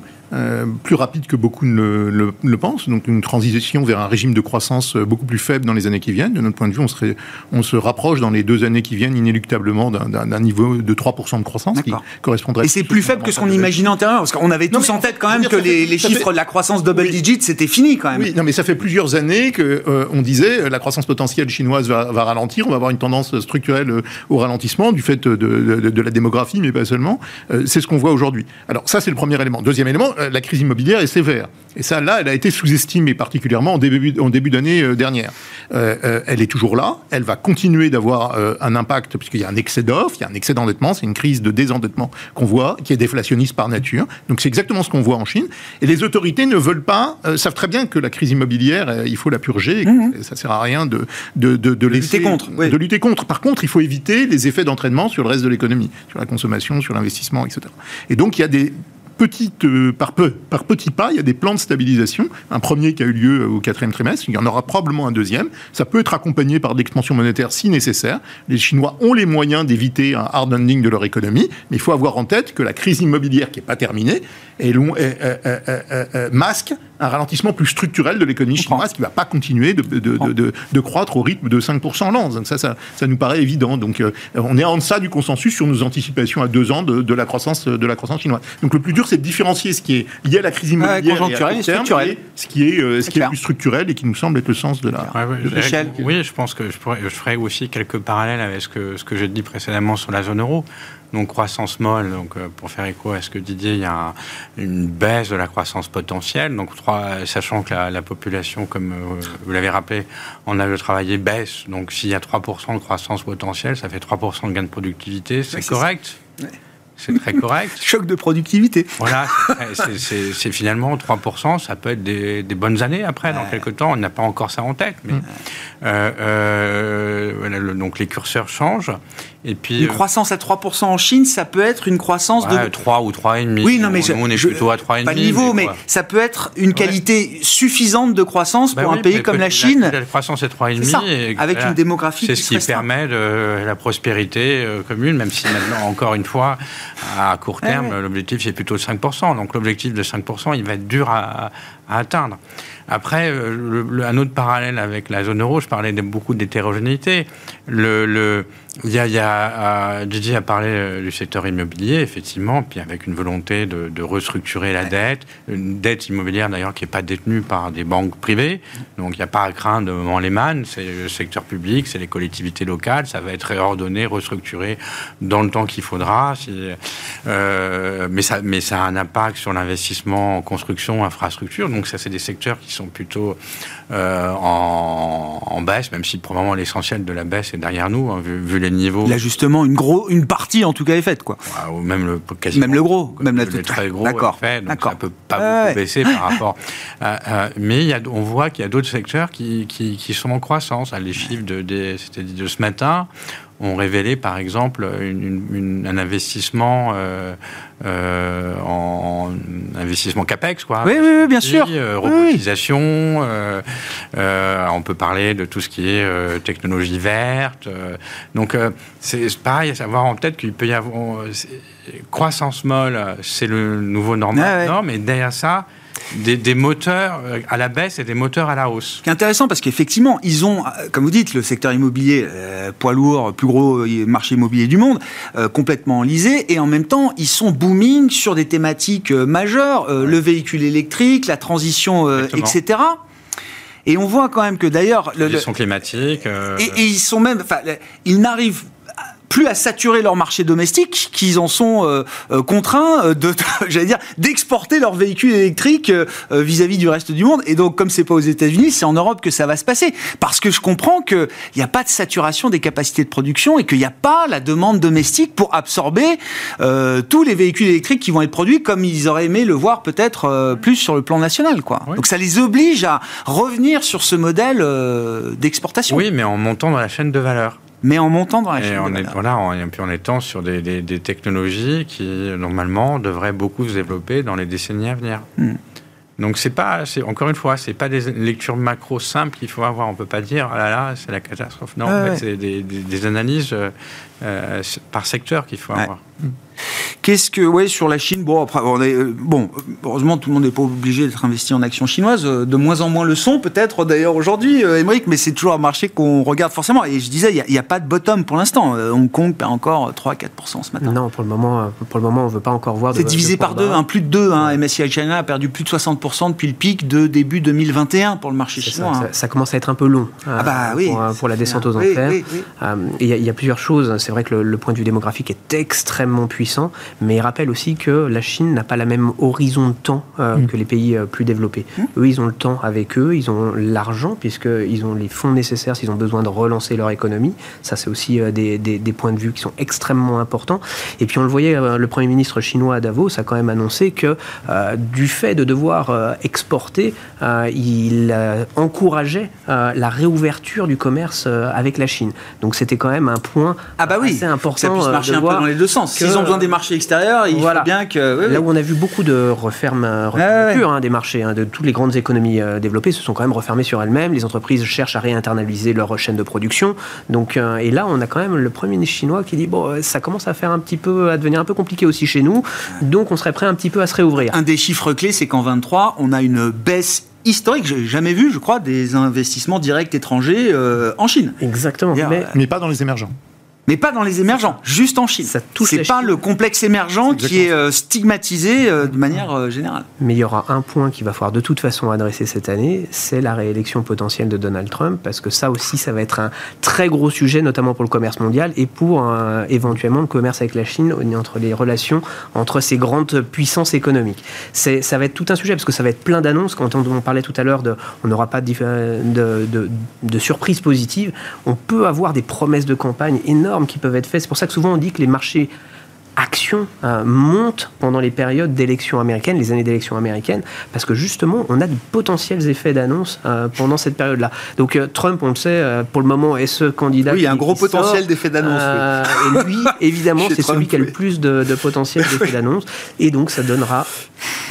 Plus rapide que beaucoup ne le, pensent, donc une transition vers un régime de croissance beaucoup plus faible dans les années qui viennent. De notre point de vue, on, serait, on se rapproche dans les deux années qui viennent inéluctablement d'un niveau de 3% de croissance qui correspondrait... Et c'est plus faible que ce qu'on imaginait antérieurement, parce qu'on avait tous en tête quand même que les, chiffres de la croissance double digit, c'était fini quand même. Oui, non mais ça fait plusieurs années qu'on on disait la croissance potentielle chinoise va, ralentir, on va avoir une tendance structurelle au ralentissement du fait de, de la démographie, mais pas seulement. c'est ce qu'on voit aujourd'hui. Alors ça, c'est le premier élément. Deuxième élément, euh, la crise immobilière est sévère. Et ça, là, elle a été sous-estimée, particulièrement en début, en début d'année euh, dernière. Euh, elle est toujours là. Elle va continuer d'avoir un impact, puisqu'il y a un excès d'offres, il y a un excès d'endettement. C'est une crise de désendettement qu'on voit, qui est déflationniste par nature. Donc c'est exactement ce qu'on voit en Chine. Et les autorités ne veulent pas, savent très bien que la crise immobilière, il faut la purger. Et mmh. Ça sert à rien de, de, de, laisser, lutter contre. De lutter contre. Par contre, il faut éviter les effets d'entraînement sur le reste de l'économie, sur la consommation, sur l'investissement, etc. Et donc il y a des petites, euh, par, peu, par petits pas, il y a des plans de stabilisation. Un premier qui a eu lieu au quatrième trimestre, il y en aura probablement un deuxième. Ça peut être accompagné par de l'expansion monétaire si nécessaire. Les Chinois ont les moyens d'éviter un hard landing de leur économie, mais il faut avoir en tête que la crise immobilière qui n'est pas terminée est, long, masque un ralentissement plus structurel de l'économie chinoise qui ne va pas continuer de, de, de, croître au rythme de 5% l'an. Donc ça, ça, ça, nous paraît évident. Donc euh, on est en deçà du consensus sur nos anticipations à deux ans de, la croissance, de la croissance chinoise. Donc le plus dur, c'est de différencier ce qui est lié à la crise immobilière et, structurel. ce qui est, euh, ce qui est plus structurel et qui nous semble être le sens de la. oui, je pense que je, pourrais, je ferai aussi quelques parallèles avec ce que, ce que j'ai dit précédemment sur la zone euro. Donc croissance molle, donc euh, pour faire écho à ce que Didier, il y a une baisse de la croissance potentielle. Donc trois, sachant que la, population, comme euh, vous l'avez rappelé, en âge de travailler baisse. Donc s'il y a 3% de croissance potentielle, ça fait 3% de gain de productivité. C'est correct. C'est très correct. Choc de productivité. Voilà, c'est finalement 3%, ça peut être des, bonnes années après, dans quelques temps. On n'a pas encore ça en tête. Mais, euh, euh, donc les curseurs changent. Et puis, une euh, croissance à 3% en Chine, ça peut être une croissance de 3 ou 3,5. Oui, non, mais nous, on est plutôt à 3,5. Pas niveau, mais, ça peut être une qualité suffisante de croissance bah pour un pays comme la Chine. La, croissance est 3,5. Avec une démographie C'est ce qui permet de, la prospérité commune, même si maintenant, encore une fois, à court terme, l'objectif c'est plutôt 5%. Donc l'objectif de 5%, il va être dur à, atteindre. Après, euh, un autre parallèle avec la zone euro, je parlais de beaucoup d'hétérogénéité. Le, le, il y a, il y a Gigi a parlé euh, du secteur immobilier, effectivement, puis avec une volonté de, de restructurer la dette, une dette immobilière d'ailleurs qui n'est pas détenue par des banques privées, donc il n'y a pas à craindre de moment les mannes, c'est le secteur public, c'est les collectivités locales, ça va être réordonné, restructuré dans le temps qu'il faudra, euh, mais, ça, mais ça a un impact sur l'investissement en construction, infrastructure, donc ça c'est des secteurs qui sont plutôt euh, en, en, baisse, même si probablement l'essentiel de la baisse est derrière nous, hein, vu, vu, les niveaux. L'ajustement, une, gros, une partie en tout cas est faite, quoi. ou même le, même le gros, même la le très gros fait, donc ça peut pas beaucoup baisser par rapport. À, mais y a, on voit qu'il y a d'autres secteurs qui, qui, qui, sont en croissance. Les chiffres de, de, de ce matin, ont révélé, par exemple, un investissement euh, euh, en investissement capex, quoi. Oui, oui, bien sûr. Euh, robotisation. on peut parler de tout ce qui est technologie verte. donc, c'est pareil, à savoir en tête qu'il peut y avoir croissance molle, c'est le nouveau normal. Non, mais derrière ça, des, moteurs euh, à la baisse et des moteurs à la hausse. Ce qui est intéressant parce qu'effectivement, ils ont, euh, comme vous dites, le secteur immobilier, euh, poids lourd, plus gros marché immobilier du monde, complètement enlisé, et en même temps, ils sont booming sur des thématiques majeures, le véhicule électrique, la transition, etc. Et on voit quand même que d'ailleurs... La transition climatique... Et, et, ils sont même... Ils n'arrivent plus à saturer leur marché domestique qu'ils en sont euh, euh, contraints euh, de, j'allais dire, d'exporter leurs véhicules électriques vis-à-vis du reste du monde. Et donc, comme c'est pas aux États-Unis, c'est en Europe que ça va se passer. Parce que je comprends qu'il n'y a pas de saturation des capacités de production et qu'il n'y a pas la demande domestique pour absorber tous les véhicules électriques qui vont être produits comme ils auraient aimé le voir peut-être plus sur le plan national, quoi. Donc, ça les oblige à revenir sur ce modèle d'exportation. Oui, mais en montant dans la chaîne de valeur mais en montant dans la chaîne. Et voilà, en, puis en étant sur des, des, technologies qui, normalement, devraient beaucoup se développer dans les décennies à venir. Hmm. Donc c'est pas, c'est encore une fois, c'est pas des lectures macro simples qu'il faut avoir. On peut pas dire, ah là là, c'est la catastrophe. Non, en fait, c'est des, des, analyses euh, par secteur qu'il faut avoir. Hmm. Qu'est-ce que, ouais, sur la Chine, bon, après, on est, euh, bon, heureusement, tout le monde n'est pas obligé d'être investi en actions chinoises. Euh, de moins en moins le sont, peut-être d'ailleurs aujourd'hui, euh, mais c'est toujours un marché qu'on regarde forcément. Et je disais, il n'y a, pas de bottom pour l'instant. Hong Kong perd encore 3-4% ce matin. Non, pour le moment, pour le moment, on ne veut pas encore voir. C'est divisé par deux, un plus de deux. Hein. MSCI China a perdu plus de 60% depuis le pic de début 2021 pour le marché chinois. Ça, hein. ça, commence à être un peu long ah bah, oui, pour, la descente aux enfers. Il y, a plusieurs choses. C'est vrai que le, le point de vue démographique est extrêmement puissant, mais il rappelle aussi que la Chine n'a pas la même horizon de temps euh, mm. que les pays euh, plus développés. Mm. Eux, ils ont le temps avec eux, ils ont l'argent, puisqu'ils ont les fonds nécessaires s'ils ont besoin de relancer leur économie. Ça, c'est aussi euh, des, points de vue qui sont extrêmement importants. Et puis, on le voyait, le Premier ministre chinois à Davos a quand même annoncé que du fait de devoir exporter, il encourageait la réouverture du commerce avec la Chine. Donc, c'était quand même un point ah bah oui, assez important. Ça puisse marcher un peu dans les deux sens. S'ils ont besoin des marchés extérieurs, il voilà. faut bien que... Là où on a vu beaucoup de refermes, hein, des marchés, hein, de toutes les grandes économies euh, développées se sont quand même refermées sur elles-mêmes. Les entreprises cherchent à réinternaliser leur chaîne de production. Donc, euh, et là, on a quand même le premier ministre chinois qui dit bon, euh, ça commence à faire un petit peu, à devenir un peu compliqué aussi chez nous. Donc, on serait prêt un petit peu à se réouvrir. Un des chiffres clés, c'est qu'en 23, on a une baisse historique, j'ai jamais vu, je crois, des investissements directs étrangers en Chine. Exactement. mais pas dans les émergents mais pas dans les émergents, juste en Chine. C'est pas le complexe émergent qui est euh, stigmatisé euh, de manière euh, générale. Mais il y aura un point qu'il va falloir de toute façon adresser cette année, c'est la réélection potentielle de Donald Trump, parce que ça aussi, ça va être un très gros sujet, notamment pour le commerce mondial et pour éventuellement le commerce avec la Chine, entre les relations entre ces grandes puissances économiques. Ça va être tout un sujet, parce que ça va être plein d'annonces. Quand on, parlait tout à l'heure de, on n'aura pas de, de, de, de surprises positives, on peut avoir des promesses de campagne énormes qui peuvent être faits. C'est pour ça que souvent on dit que les marchés actions euh, montent pendant les périodes d'élections américaines, les années d'élections américaines, parce que justement, on a de potentiels effets d'annonce euh, pendant cette période-là. Donc euh, Trump, on le sait, pour le moment, est ce candidat. Oui, il y a un gros potentiel d'effet d'annonce. Et lui, évidemment, c'est celui qui a le plus de, potentiel d'effet d'annonce. Et donc, ça donnera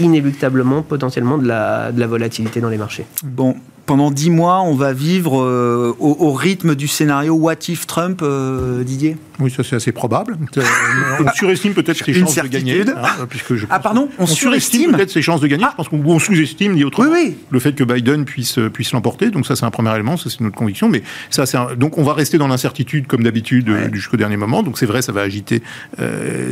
inéluctablement, potentiellement, de la, de la volatilité dans les marchés. Bon, pendant dix mois, on va vivre euh, au, rythme du scénario What if Trump, euh, Didier? Oui, ça c'est assez probable. Euh, on surestime peut-être ses chances de gagner. Hein, puisque je ah pardon, on, surestime, peut-être ses chances de gagner. Je pense qu'on sous-estime, dit autrement, le fait que Biden puisse, puisse l'emporter. Donc ça c'est un premier élément, ça c'est notre conviction. Mais ça c'est donc on va rester dans l'incertitude comme d'habitude jusqu'au dernier moment. Donc c'est vrai, ça va agiter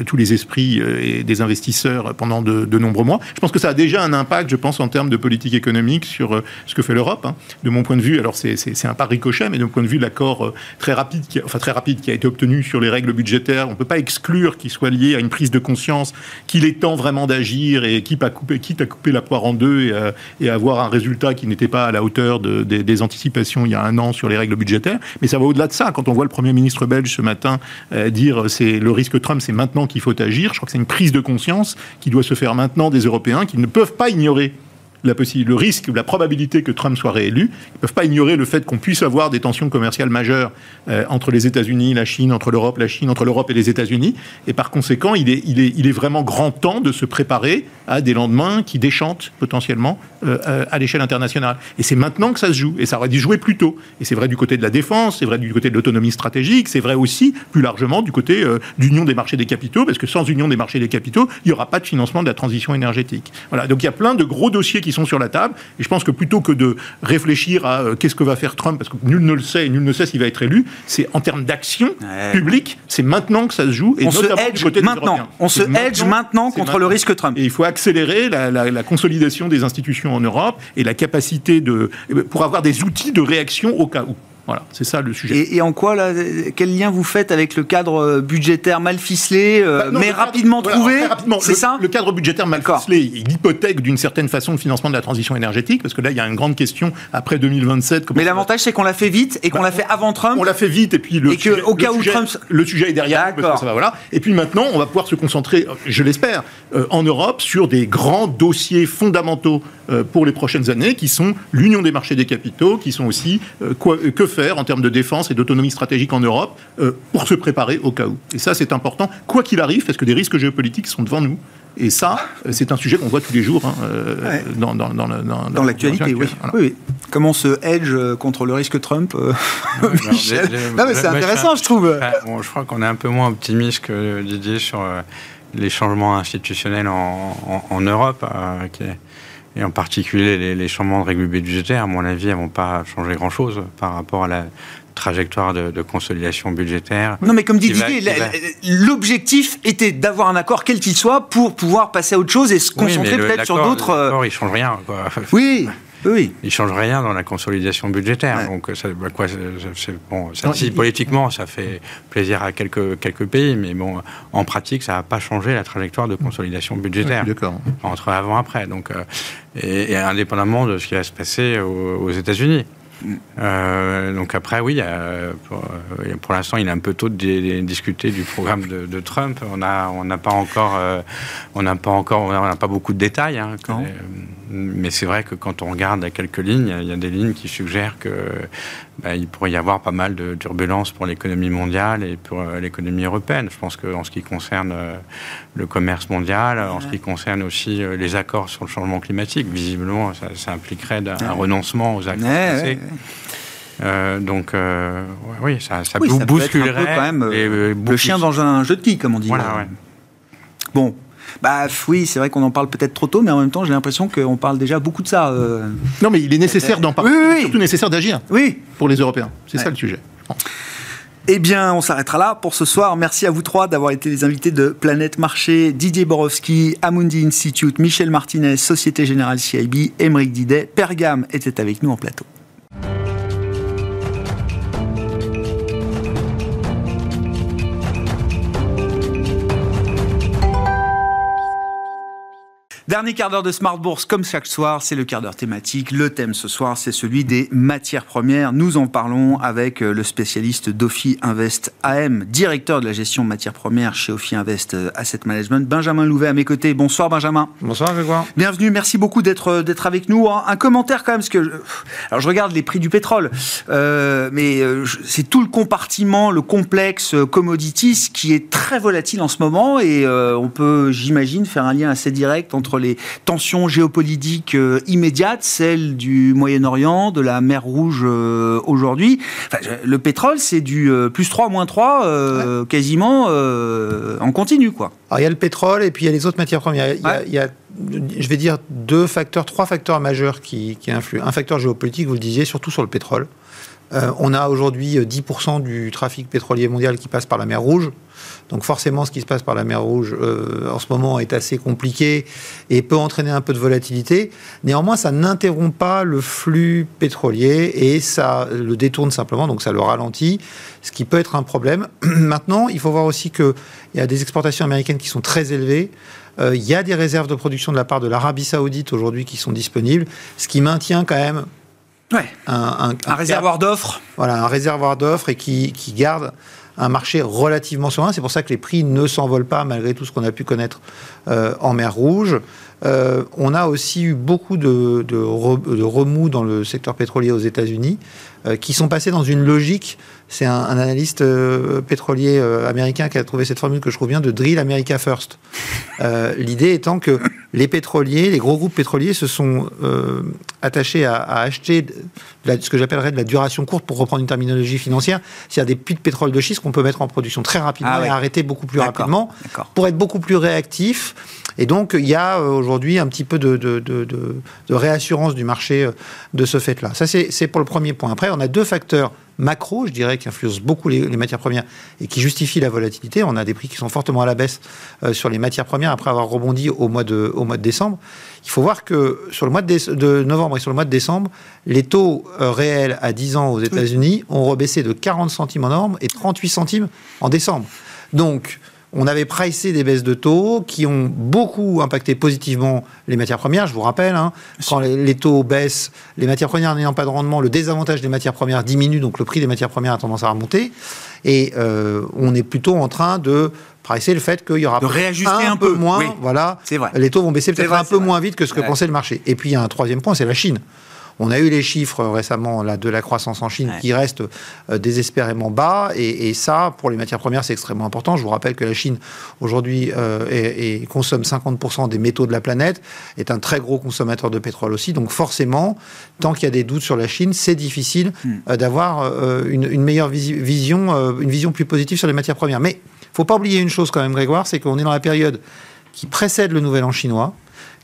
tous les esprits et des investisseurs pendant de, de, nombreux mois. Je pense que ça a déjà un impact, je pense, en termes de politique économique sur ce que fait l'Europe. Hein. De mon point de vue, alors c'est un pas ricochet, mais de mon point de vue, l'accord euh, très rapide, qui, enfin très rapide, qui a été obtenu sur les règles budgétaires, on ne peut pas exclure qu'il soit lié à une prise de conscience qu'il est temps vraiment d'agir et quitte à, couper, la poire en deux et, à, et avoir un résultat qui n'était pas à la hauteur de, des anticipations il y a un an sur les règles budgétaires. Mais ça va au-delà de ça. Quand on voit le Premier ministre belge ce matin euh, dire c'est le risque Trump, c'est maintenant qu'il faut agir, je crois que c'est une prise de conscience qui doit se faire maintenant des Européens qui ne peuvent pas ignorer le risque, la probabilité que Trump soit réélu. Ils ne peuvent pas ignorer le fait qu'on puisse avoir des tensions commerciales majeures euh, entre les États-Unis, la Chine, entre l'Europe, la Chine, entre l'Europe et les États-Unis. Et par conséquent, il est vraiment grand temps de se préparer à des lendemains qui déchantent potentiellement euh, euh, à l'échelle internationale. Et c'est maintenant que ça se joue. Et ça aurait dû jouer plus tôt. Et c'est vrai du côté de la défense, c'est vrai du côté de l'autonomie stratégique, c'est vrai aussi plus largement du côté d'union des marchés des capitaux, parce que sans union des marchés des capitaux, il n'y aura pas de financement de la transition énergétique. Voilà. Donc il y a plein de gros dossiers qui sont sur la table. Et je pense que plutôt que de réfléchir à euh, qu'est-ce que va faire Trump, parce que nul ne le sait nul ne sait s'il va être élu, c'est en termes d'action publique, c'est maintenant que ça se joue. Et on se hedge maintenant. On se hedge maintenant contre le risque Trump. Et il faut accélérer la, la, consolidation des institutions en Europe et la capacité de, pour avoir des outils de réaction au cas où. Voilà, c'est ça le sujet. Et, en quoi, là, quel lien vous faites avec le cadre budgétaire mal ficelé, euh, bah, mais rapidement trouvé C'est ça Le cadre budgétaire mal ficelé, il hypothèque d'une certaine façon le financement de la transition énergétique, parce que là, il y a une grande question après 2027. Mais l'avantage, c'est qu'on l'a fait vite et qu'on bah, l'a fait avant Trump. On l'a fait vite, et puis le, sujet, au cas où Trump... le sujet est derrière. Parce ça va, voilà. Et puis maintenant, on va pouvoir se concentrer, je l'espère, euh, en Europe sur des grands dossiers fondamentaux euh, pour les prochaines années, qui sont l'union des marchés des capitaux, qui sont aussi quoi, que faire en termes de défense et d'autonomie stratégique en Europe euh, pour se préparer au cas où. Et ça, c'est important, quoi qu'il arrive, parce que des risques géopolitiques sont devant nous. Et ça, c'est un sujet qu'on voit tous les jours hein, dans, dans, dans, dans l'actualité. Oui. oui. Comment se hedge contre le risque Trump Non, mais c'est intéressant, je trouve. Bon, je crois qu'on est un peu moins optimiste que Didier sur les changements institutionnels en, en, Europe. Qui et en particulier les, changements de règles budgétaires, à mon avis, elles vont pas changer grand-chose par rapport à la trajectoire de, consolidation budgétaire. Non, mais comme dit Didier, l'objectif était d'avoir un accord, quel qu'il soit, pour pouvoir passer à autre chose et se concentrer peut-être sur d'autres. Euh, l'accord, il change rien. Quoi. Oui. Oui. Il ne change rien dans la consolidation budgétaire. Donc, ça, bah, quoi, bon, ça, si, politiquement, ça fait plaisir à quelques, quelques pays, mais bon, en pratique, ça n'a pas changé la trajectoire de consolidation budgétaire. Entre avant et après. Donc, euh, et, indépendamment de ce qui va se passer aux États-Unis. Euh, donc après, oui, pour, euh, pour l'instant, il est un peu tôt de, discuter du programme de, Trump. On n'a on n'a pas encore, on n'a pas encore, on n'a pas beaucoup de détails. Hein, mais c'est vrai que quand on regarde à quelques lignes, il y a des lignes qui suggèrent que bah, il pourrait y avoir pas mal de turbulences pour l'économie mondiale et pour l'économie européenne. Je pense qu'en ce qui concerne le commerce mondial, en ce qui concerne aussi les accords sur le changement climatique, visiblement, ça, impliquerait un renoncement aux accords. Euh, donc, euh, oui, ça, ça, oui, bousculerait quand même euh, le chien dans un jeu de qui, comme on dit. Voilà, ouais. Bon, bah oui, c'est vrai qu'on en parle peut-être trop tôt, mais en même temps, j'ai l'impression qu'on parle déjà beaucoup de ça. Non, mais il est nécessaire d'en parler. Oui, oui, Surtout nécessaire d'agir. Oui. Pour les Européens. C'est ça le sujet. Eh bien, on s'arrêtera là pour ce soir. Merci à vous trois d'avoir été les invités de Planète Marché, Didier Borowski, Amundi Institute, Michel Martinez, Société Générale CIB, Émeric Didet. Pergam était avec nous en plateau. Dernier quart d'heure de Smart Bourse, comme chaque soir, c'est le quart d'heure thématique. Le thème ce soir, c'est celui des matières premières. Nous en parlons avec euh, le spécialiste d'Ophi Invest AM, directeur de la gestion matières premières chez Ophi Invest euh, Asset Management, Benjamin Louvet à mes côtés. Bonsoir Benjamin. Bonsoir Grégoire. Bienvenue, merci beaucoup d'être euh, d'être avec nous. Un commentaire quand même, parce que alors je regarde les prix du pétrole, mais c'est tout le compartiment, le complexe commodities qui est très volatile en ce moment et on peut, j'imagine, faire un lien assez direct entre les tensions géopolitiques euh, immédiates, celles du Moyen-Orient, de la mer Rouge euh, aujourd'hui. le pétrole, c'est du euh, plus 3, moins 3, quasiment en continu. Quoi. Alors, il y a le pétrole et puis il y a les autres matières premières. Il y a, je vais dire, deux facteurs, trois facteurs majeurs qui, influent. Un facteur géopolitique, vous le disiez, surtout sur le pétrole. on a aujourd'hui 10% du trafic pétrolier mondial qui passe par la mer Rouge. Donc forcément, ce qui se passe par la mer Rouge euh, en ce moment est assez compliqué et peut entraîner un peu de volatilité. Néanmoins, ça n'interrompt pas le flux pétrolier et ça le détourne simplement, donc ça le ralentit, ce qui peut être un problème. Maintenant, il faut voir aussi qu'il y a des exportations américaines qui sont très élevées. Euh, il y a des réserves de production de la part de l'Arabie saoudite aujourd'hui qui sont disponibles, ce qui maintient quand même un, réservoir d'offres. Voilà, un réservoir d'offres et qui, qui garde un marché relativement serein. C'est pour ça que les prix ne s'envolent pas malgré tout ce qu'on a pu connaître euh, en mer Rouge. Euh, on a aussi eu beaucoup de, de, remous dans le secteur pétrolier aux États-Unis euh, qui sont passés dans une logique. C'est un, analyste pétrolier américain qui a trouvé cette formule que je trouve bien de drill America First. L'idée étant que les pétroliers, les gros groupes pétroliers se sont attachés à, acheter ce que j'appellerais de la duration courte pour reprendre une terminologie financière. S'il y a des puits de pétrole de schiste qu'on peut mettre en production très rapidement ah et arrêter beaucoup plus rapidement pour être beaucoup plus réactif et donc, il y a euh, aujourd'hui un petit peu de, réassurance du marché euh, de ce fait-là. Ça, c'est pour le premier point. Après, on a deux facteurs macro, je dirais, qui influencent beaucoup les, matières premières et qui justifient la volatilité. On a des prix qui sont fortement à la baisse euh, sur les matières premières après avoir rebondi au mois de, au mois de décembre. Il faut voir que sur le mois de, novembre et sur le mois de décembre, les taux réels à 10 ans aux États-Unis ont rebaissé de 40 centimes en novembre et 38 centimes en décembre. Donc, on avait pricé des baisses de taux qui ont beaucoup impacté positivement les matières premières. Je vous rappelle, hein, quand les, taux baissent, les matières premières n'ayant pas de rendement, le désavantage des matières premières diminue, donc le prix des matières premières a tendance à remonter. Et euh, on est plutôt en train de pricer le fait qu'il y aura de réajuster un, peu, moins. Voilà, vrai. Les taux vont baisser peut-être un peu moins vite que ce que pensait le marché. Et puis il y a un troisième point, c'est la Chine. On a eu les chiffres récemment là, de la croissance en Chine qui restent désespérément bas. Et, ça, pour les matières premières, c'est extrêmement important. Je vous rappelle que la Chine, aujourd'hui, consomme 50% des métaux de la planète, est un très gros consommateur de pétrole aussi. Donc forcément, tant qu'il y a des doutes sur la Chine, c'est difficile hmm. d'avoir une, meilleure vision, une vision plus positive sur les matières premières. Mais faut pas oublier une chose quand même, Grégoire, c'est qu'on est dans la période qui précède le Nouvel An chinois,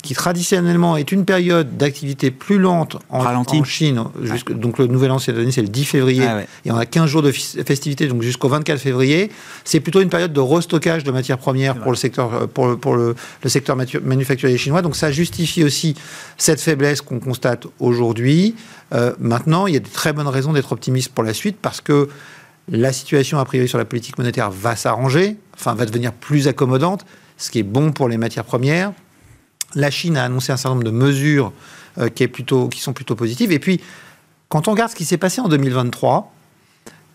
qui traditionnellement est une période d'activité plus lente en, Chine. Donc le Nouvel An, c'est le 10 février, ah et on a 15 jours de festivités, donc jusqu'au 24 février. C'est plutôt une période de restockage de matières premières pour le secteur, euh, pour pour le, secteur manufacturier chinois. Donc ça justifie aussi cette faiblesse qu'on constate aujourd'hui. Euh, maintenant, il y a de très bonnes raisons d'être optimiste pour la suite, parce que la situation, a priori, sur la politique monétaire va s'arranger, enfin, va devenir plus accommodante, ce qui est bon pour les matières premières. La Chine a annoncé un certain nombre de mesures euh, qui, qui sont plutôt positives. Et puis, quand on regarde ce qui s'est passé en 2023,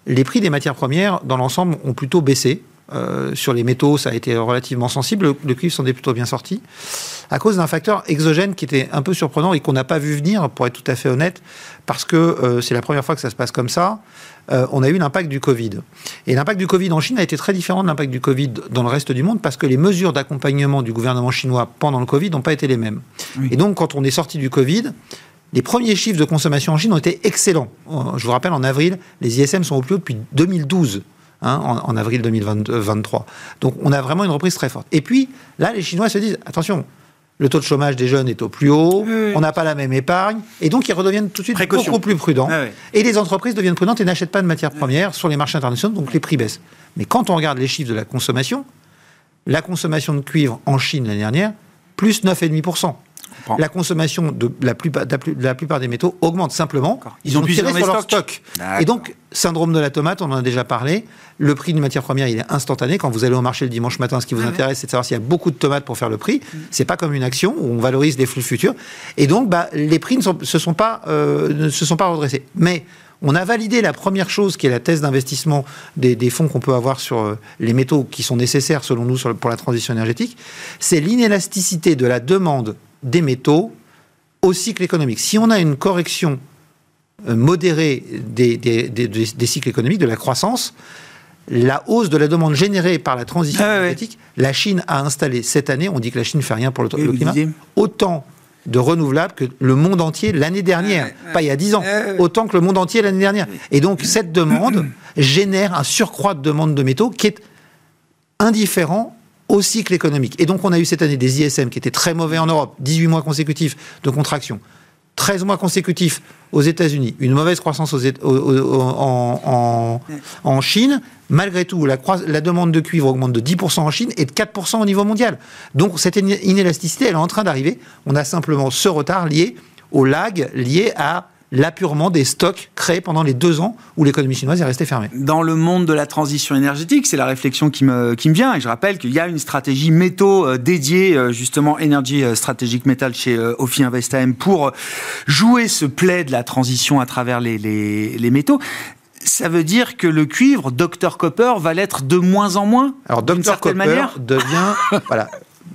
les prix des matières premières, dans l'ensemble, ont plutôt baissé. Euh, sur les métaux, ça a été relativement sensible. Le, cuivre s'en est plutôt bien sorti. À cause d'un facteur exogène qui était un peu surprenant et qu'on n'a pas vu venir, pour être tout à fait honnête, parce que euh, c'est la première fois que ça se passe comme ça. Euh, on a eu l'impact du Covid. Et l'impact du Covid en Chine a été très différent de l'impact du Covid dans le reste du monde parce que les mesures d'accompagnement du gouvernement chinois pendant le Covid n'ont pas été les mêmes. Et donc, quand on est sorti du Covid, les premiers chiffres de consommation en Chine ont été excellents. Je vous rappelle, en avril, les ISM sont au plus haut depuis 2012. Hein, en, avril 2023. Donc on a vraiment une reprise très forte. Et puis là, les Chinois se disent attention, le taux de chômage des jeunes est au plus haut, on n'a pas la même épargne, et donc ils redeviennent tout de suite beaucoup plus prudents. Ah et les entreprises deviennent prudentes et n'achètent pas de matières premières sur les marchés internationaux, donc les prix baissent. Mais quand on regarde les chiffres de la consommation, la consommation de cuivre en Chine l'année dernière, plus 9,5% la consommation de la plupart, de la, plupart des métaux augmente simplement. Ils, ont, tiré sur leur stock. Et donc, syndrome de la tomate, on en a déjà parlé. Le prix d'une matière première, il est instantané. Quand vous allez au marché le dimanche matin, ce qui vous ah intéresse, c'est de savoir s'il y a beaucoup de tomates pour faire le prix. Mm. C'est pas comme une action où on valorise des flux futurs. Et donc, bah, les prix ne, se sont pas, euh, ne se sont pas redressés. Mais on a validé la première chose qui est la thèse d'investissement des, fonds qu'on peut avoir sur euh, les métaux qui sont nécessaires selon nous pour la transition énergétique. C'est l'inélasticité de la demande des métaux au cycle économique. Si on a une correction euh, modérée des, des, cycles économiques, de la croissance, la hausse de la demande générée par la transition ah énergétique, la Chine a installé cette année, on dit que la Chine ne fait rien pour le, climat, autant de renouvelables que le monde entier l'année dernière, pas il y a 10 ans, autant que le monde entier l'année dernière. Et donc cette demande génère un surcroît de demande de métaux qui est indifférent au cycle économique. Et donc on a eu cette année des ISM qui étaient très mauvais en Europe, 18 mois consécutifs de contraction, 13 mois consécutifs aux États-Unis, une mauvaise croissance en, Chine. Malgré tout, la, la, demande de cuivre augmente de 10% en Chine et de 4% au niveau mondial. Donc cette inélasticité, elle est en train d'arriver. On a simplement ce retard lié au lag, lié à l'appurement des stocks créés pendant les deux ans où l'économie chinoise est restée fermée. Dans le monde de la transition énergétique, c'est la réflexion qui me, qui me vient, et je rappelle qu'il y a une stratégie métaux euh, dédiée, euh, justement Energy euh, Strategic Metal chez Ophi Invest pour jouer ce play de la transition à travers les, les, les métaux ça veut dire que le cuivre, Dr Copper, va l'être de moins en moins Alors Dr Copper manière? devient... voilà,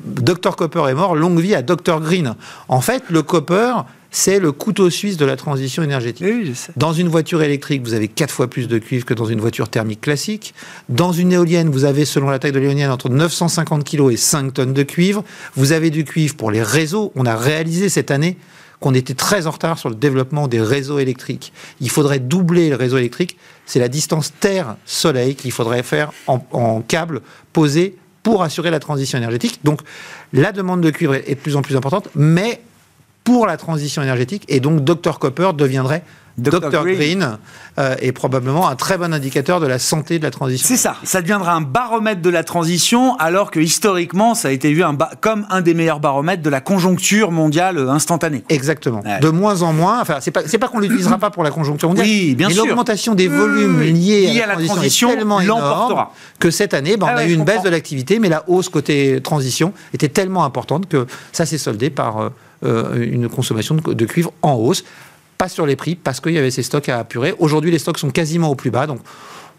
Dr Copper est mort, longue vie à Dr Green. En fait, le copper, c'est le couteau suisse de la transition énergétique. Dans une voiture électrique, vous avez quatre fois plus de cuivre que dans une voiture thermique classique. Dans une éolienne, vous avez, selon la taille de l'éolienne, entre 950 kg et 5 tonnes de cuivre. Vous avez du cuivre pour les réseaux. On a réalisé cette année qu'on était très en retard sur le développement des réseaux électriques. Il faudrait doubler le réseau électrique. C'est la distance Terre-Soleil qu'il faudrait faire en, en câble posé pour assurer la transition énergétique. Donc, la demande de cuivre est de plus en plus importante, mais pour la transition énergétique. Et donc, Dr Copper deviendrait Dr. Green, euh, est probablement un très bon indicateur de la santé de la transition. C'est ça, ça deviendra un baromètre de la transition, alors que historiquement, ça a été vu un comme un des meilleurs baromètres de la conjoncture mondiale instantanée. Exactement. De moins en moins, enfin, c'est pas, pas qu'on l'utilisera pas pour la conjoncture mondiale, oui, bien mais l'augmentation des volumes liés à, la transition, est tellement énorme que cette année, ben, on ah a eu une baisse de l'activité, mais la hausse côté transition était tellement importante que ça s'est soldé par euh, euh, une consommation de, cuivre en hausse. Pas sur les prix, parce qu'il y avait ces stocks à apurer. Aujourd'hui, les stocks sont quasiment au plus bas. Donc,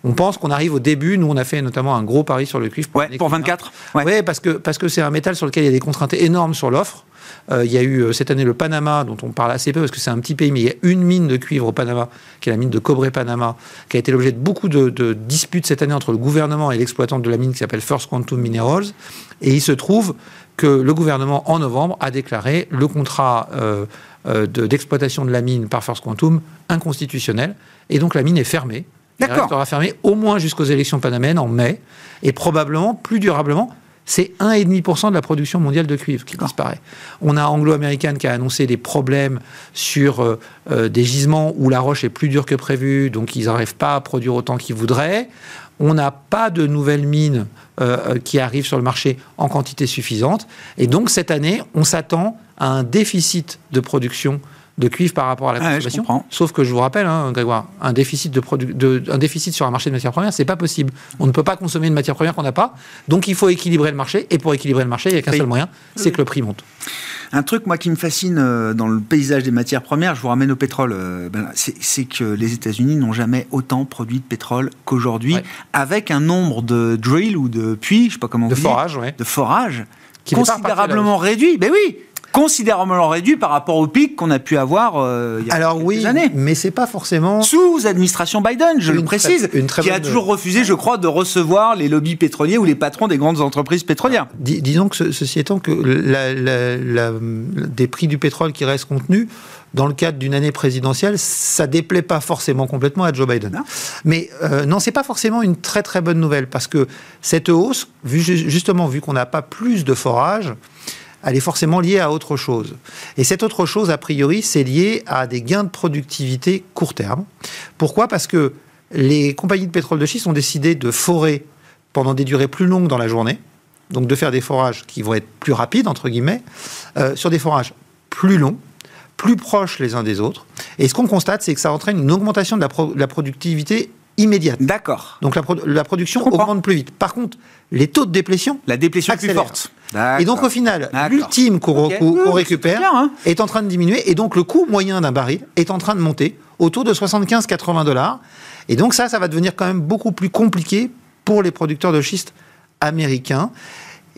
On pense qu'on arrive au début. Nous, on a fait notamment un gros pari sur le cuivre. Pour, ouais, pour 24 Ouais, parce que parce que c'est un métal sur lequel il y a des contraintes énormes sur l'offre. Euh, il y a eu euh, cette année le Panama, dont on parle assez peu parce que c'est un petit pays, mais il y a une mine de cuivre au Panama, qui est la mine de Cobre Panama, qui a été l'objet de beaucoup de, de, disputes cette année entre le gouvernement et l'exploitant de la mine qui s'appelle First Quantum Minerals. Et il se trouve que le gouvernement, en novembre, a déclaré le contrat euh, euh, d'exploitation de, de la mine par First Quantum inconstitutionnel. Et donc la mine est fermée. Elle restera fermée au moins jusqu'aux élections panamènes en mai, et probablement plus durablement c'est 1,5% de la production mondiale de cuivre qui disparaît. On a Anglo-American qui a annoncé des problèmes sur euh, des gisements où la roche est plus dure que prévu, donc ils n'arrivent pas à produire autant qu'ils voudraient. On n'a pas de nouvelles mines euh, qui arrivent sur le marché en quantité suffisante. Et donc cette année, on s'attend à un déficit de production de cuivre par rapport à la consommation. Sauf que je vous rappelle, hein, Grégoire, un déficit, de de, un déficit sur un marché de matières premières, c'est pas possible. On ne peut pas consommer une matière première qu'on n'a pas. Donc il faut équilibrer le marché. Et pour équilibrer le marché, il n'y a qu'un seul moyen, c'est que le prix monte. Un truc, moi, qui me fascine euh, dans le paysage des matières premières, je vous ramène au pétrole, euh, ben, c'est que les États-Unis n'ont jamais autant produit de pétrole qu'aujourd'hui, avec un nombre de drills ou de puits, je sais pas comment de vous forage, de forage, considérablement réduit. Ben oui, considérablement réduit par rapport au pic qu'on a pu avoir euh, il y a Alors quelques oui, années. mais c'est pas forcément sous administration Biden, je le précise, qui a toujours refusé, je crois, de recevoir les lobbies pétroliers ou les patrons des grandes entreprises pétrolières. disons que ceci étant que la, la, des prix du pétrole qui restent contenus dans le cadre d'une année présidentielle, ça déplaît pas forcément complètement à Joe Biden. Non. Mais euh, non, c'est pas forcément une très très bonne nouvelle parce que cette hausse, vu, justement vu qu'on n'a pas plus de forage, elle est forcément liée à autre chose. Et cette autre chose, a priori, c'est lié à des gains de productivité court terme. Pourquoi? Parce que les compagnies de pétrole de schiste ont décidé de forer pendant des durées plus longues dans la journée, donc de faire des forages qui vont être plus rapides, entre guillemets, euh, sur des forages plus longs, plus proches les uns des autres. Et ce qu'on constate, c'est que ça entraîne une augmentation de la, de la productivité immédiate. D'accord. Donc la, la production augmente plus vite. Par contre, les taux de déplétion. La déplétion plus forte. Et donc au final, l'ultime qu'on récupère hein. est en train de diminuer et donc le coût moyen d'un baril est en train de monter autour de 75-80 dollars. Et donc ça, ça va devenir quand même beaucoup plus compliqué pour les producteurs de schiste américains.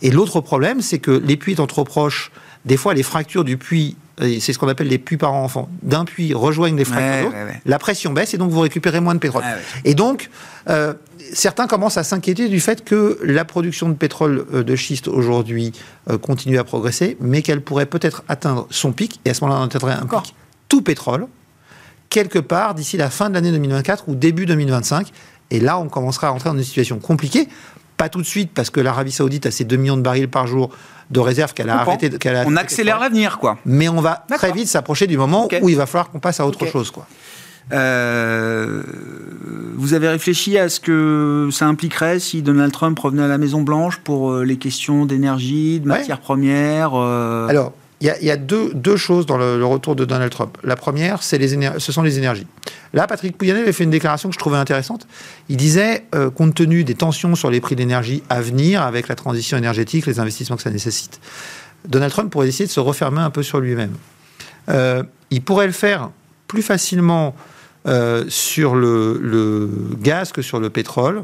Et l'autre problème, c'est que les puits étant trop proches, des fois les fractures du puits c'est ce qu'on appelle les puits par enfant, d'un puits rejoignent les fractures la pression baisse et donc vous récupérez moins de pétrole. et donc, euh, certains commencent à s'inquiéter du fait que la production de pétrole euh, de schiste aujourd'hui euh, continue à progresser, mais qu'elle pourrait peut-être atteindre son pic, et à ce moment-là, on atteindrait un pic tout pétrole, quelque part d'ici la fin de l'année 2024 ou début 2025. Et là, on commencera à entrer dans une situation compliquée. Pas tout de suite, parce que l'Arabie Saoudite a ses 2 millions de barils par jour de réserve qu'elle a arrêté. a on accélère l'avenir, quoi. Mais on va très vite s'approcher du moment où il va falloir qu'on passe à autre chose, quoi. Euh, vous avez réfléchi à ce que ça impliquerait si Donald Trump revenait à la Maison Blanche pour euh, les questions d'énergie, de matières premières euh Alors, il y, a, deux, choses dans le, retour de Donald Trump. La première, ce sont les énergies. Là, Patrick Pouyanné avait fait une déclaration que je trouvais intéressante. Il disait, compte tenu des tensions sur les prix d'énergie à venir, avec la transition énergétique, les investissements que ça nécessite, Donald Trump pourrait essayer de se refermer un peu sur lui-même. il pourrait le faire plus facilement euh, sur le, gaz que sur le pétrole.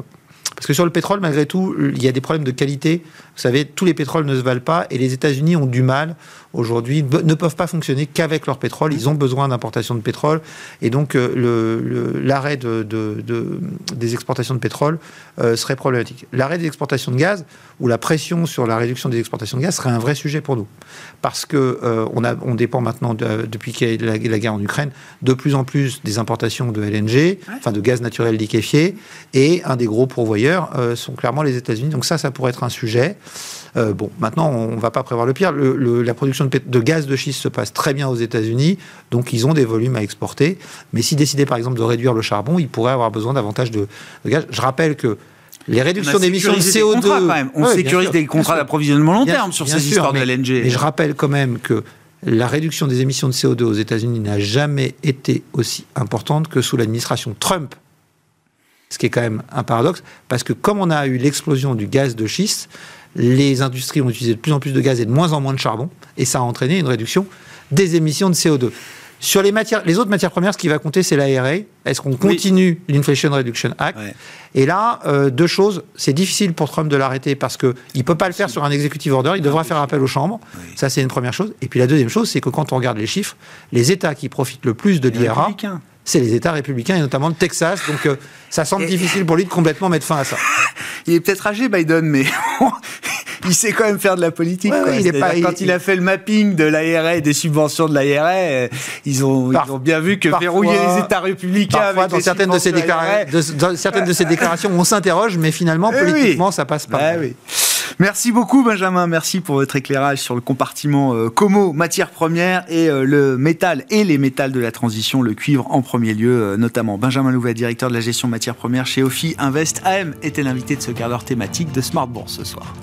Parce que sur le pétrole, malgré tout, il y a des problèmes de qualité. Vous savez, tous les pétroles ne se valent pas et les États-Unis ont du mal aujourd'hui, ne peuvent pas fonctionner qu'avec leur pétrole. Ils ont besoin d'importation de pétrole. Et donc, euh, l'arrêt de, des exportations de pétrole euh, serait problématique. L'arrêt des exportations de gaz ou la pression sur la réduction des exportations de gaz serait un vrai sujet pour nous. Parce que euh, on dépend maintenant, depuis qu'il y a la, la, guerre en Ukraine, de plus en plus des importations de LNG, enfin de gaz naturel liquéfié. Et un des gros pourvoyeurs sont clairement les États-Unis. Donc ça, ça pourrait être un sujet. Euh, bon, maintenant, on ne va pas prévoir le pire. la production de, gaz de schiste se passe très bien aux États-Unis, donc ils ont des volumes à exporter. Mais si décidaient, par exemple, de réduire le charbon, ils pourraient avoir besoin davantage de, gaz. Je rappelle que les réductions d'émissions de CO2. On sécurise des contrats d'approvisionnement long terme sur ces histoires de LNG. Et je rappelle quand même que la réduction des émissions de CO2 aux États-Unis n'a jamais été aussi importante que sous l'administration Trump. Ce qui est quand même un paradoxe, parce que comme on a eu l'explosion du gaz de schiste, les industries ont utilisé de plus en plus de gaz et de moins en moins de charbon, et ça a entraîné une réduction des émissions de CO2. Sur les, matières, les autres matières premières, ce qui va compter, c'est l'IRA. Est-ce qu'on continue l'Inflation Reduction Act Et là, euh, deux choses. C'est difficile pour Trump de l'arrêter parce qu'il ne peut pas le faire sur un executive order. Il devra faire appel aux chambres. Ça, c'est une première chose. Et puis la deuxième chose, c'est que quand on regarde les chiffres, les États qui profitent le plus de l'IRA, c'est les États républicains et notamment le Texas. Donc euh, ça semble difficile pour lui de complètement mettre fin à ça. il est peut-être âgé, Biden, mais il sait quand même faire de la politique. il est pas, quand il... a fait le mapping de l'ARA et des subventions de l'ARA, euh, ils ont, ils ont bien vu que verrouiller les États républicains avec dans certaines de, ces de, certaines de ces déclarations, on s'interroge, mais finalement, politiquement, ça passe pas. Eh Merci beaucoup Benjamin, merci pour votre éclairage sur le compartiment euh, Como, matière première et euh, le métal et les métals de la transition, le cuivre en premier lieu euh, notamment. Benjamin Louvet, directeur de la gestion matière première chez Ophi Invest AM, était l'invité de ce quart d'heure thématique de Smart Bourse ce soir.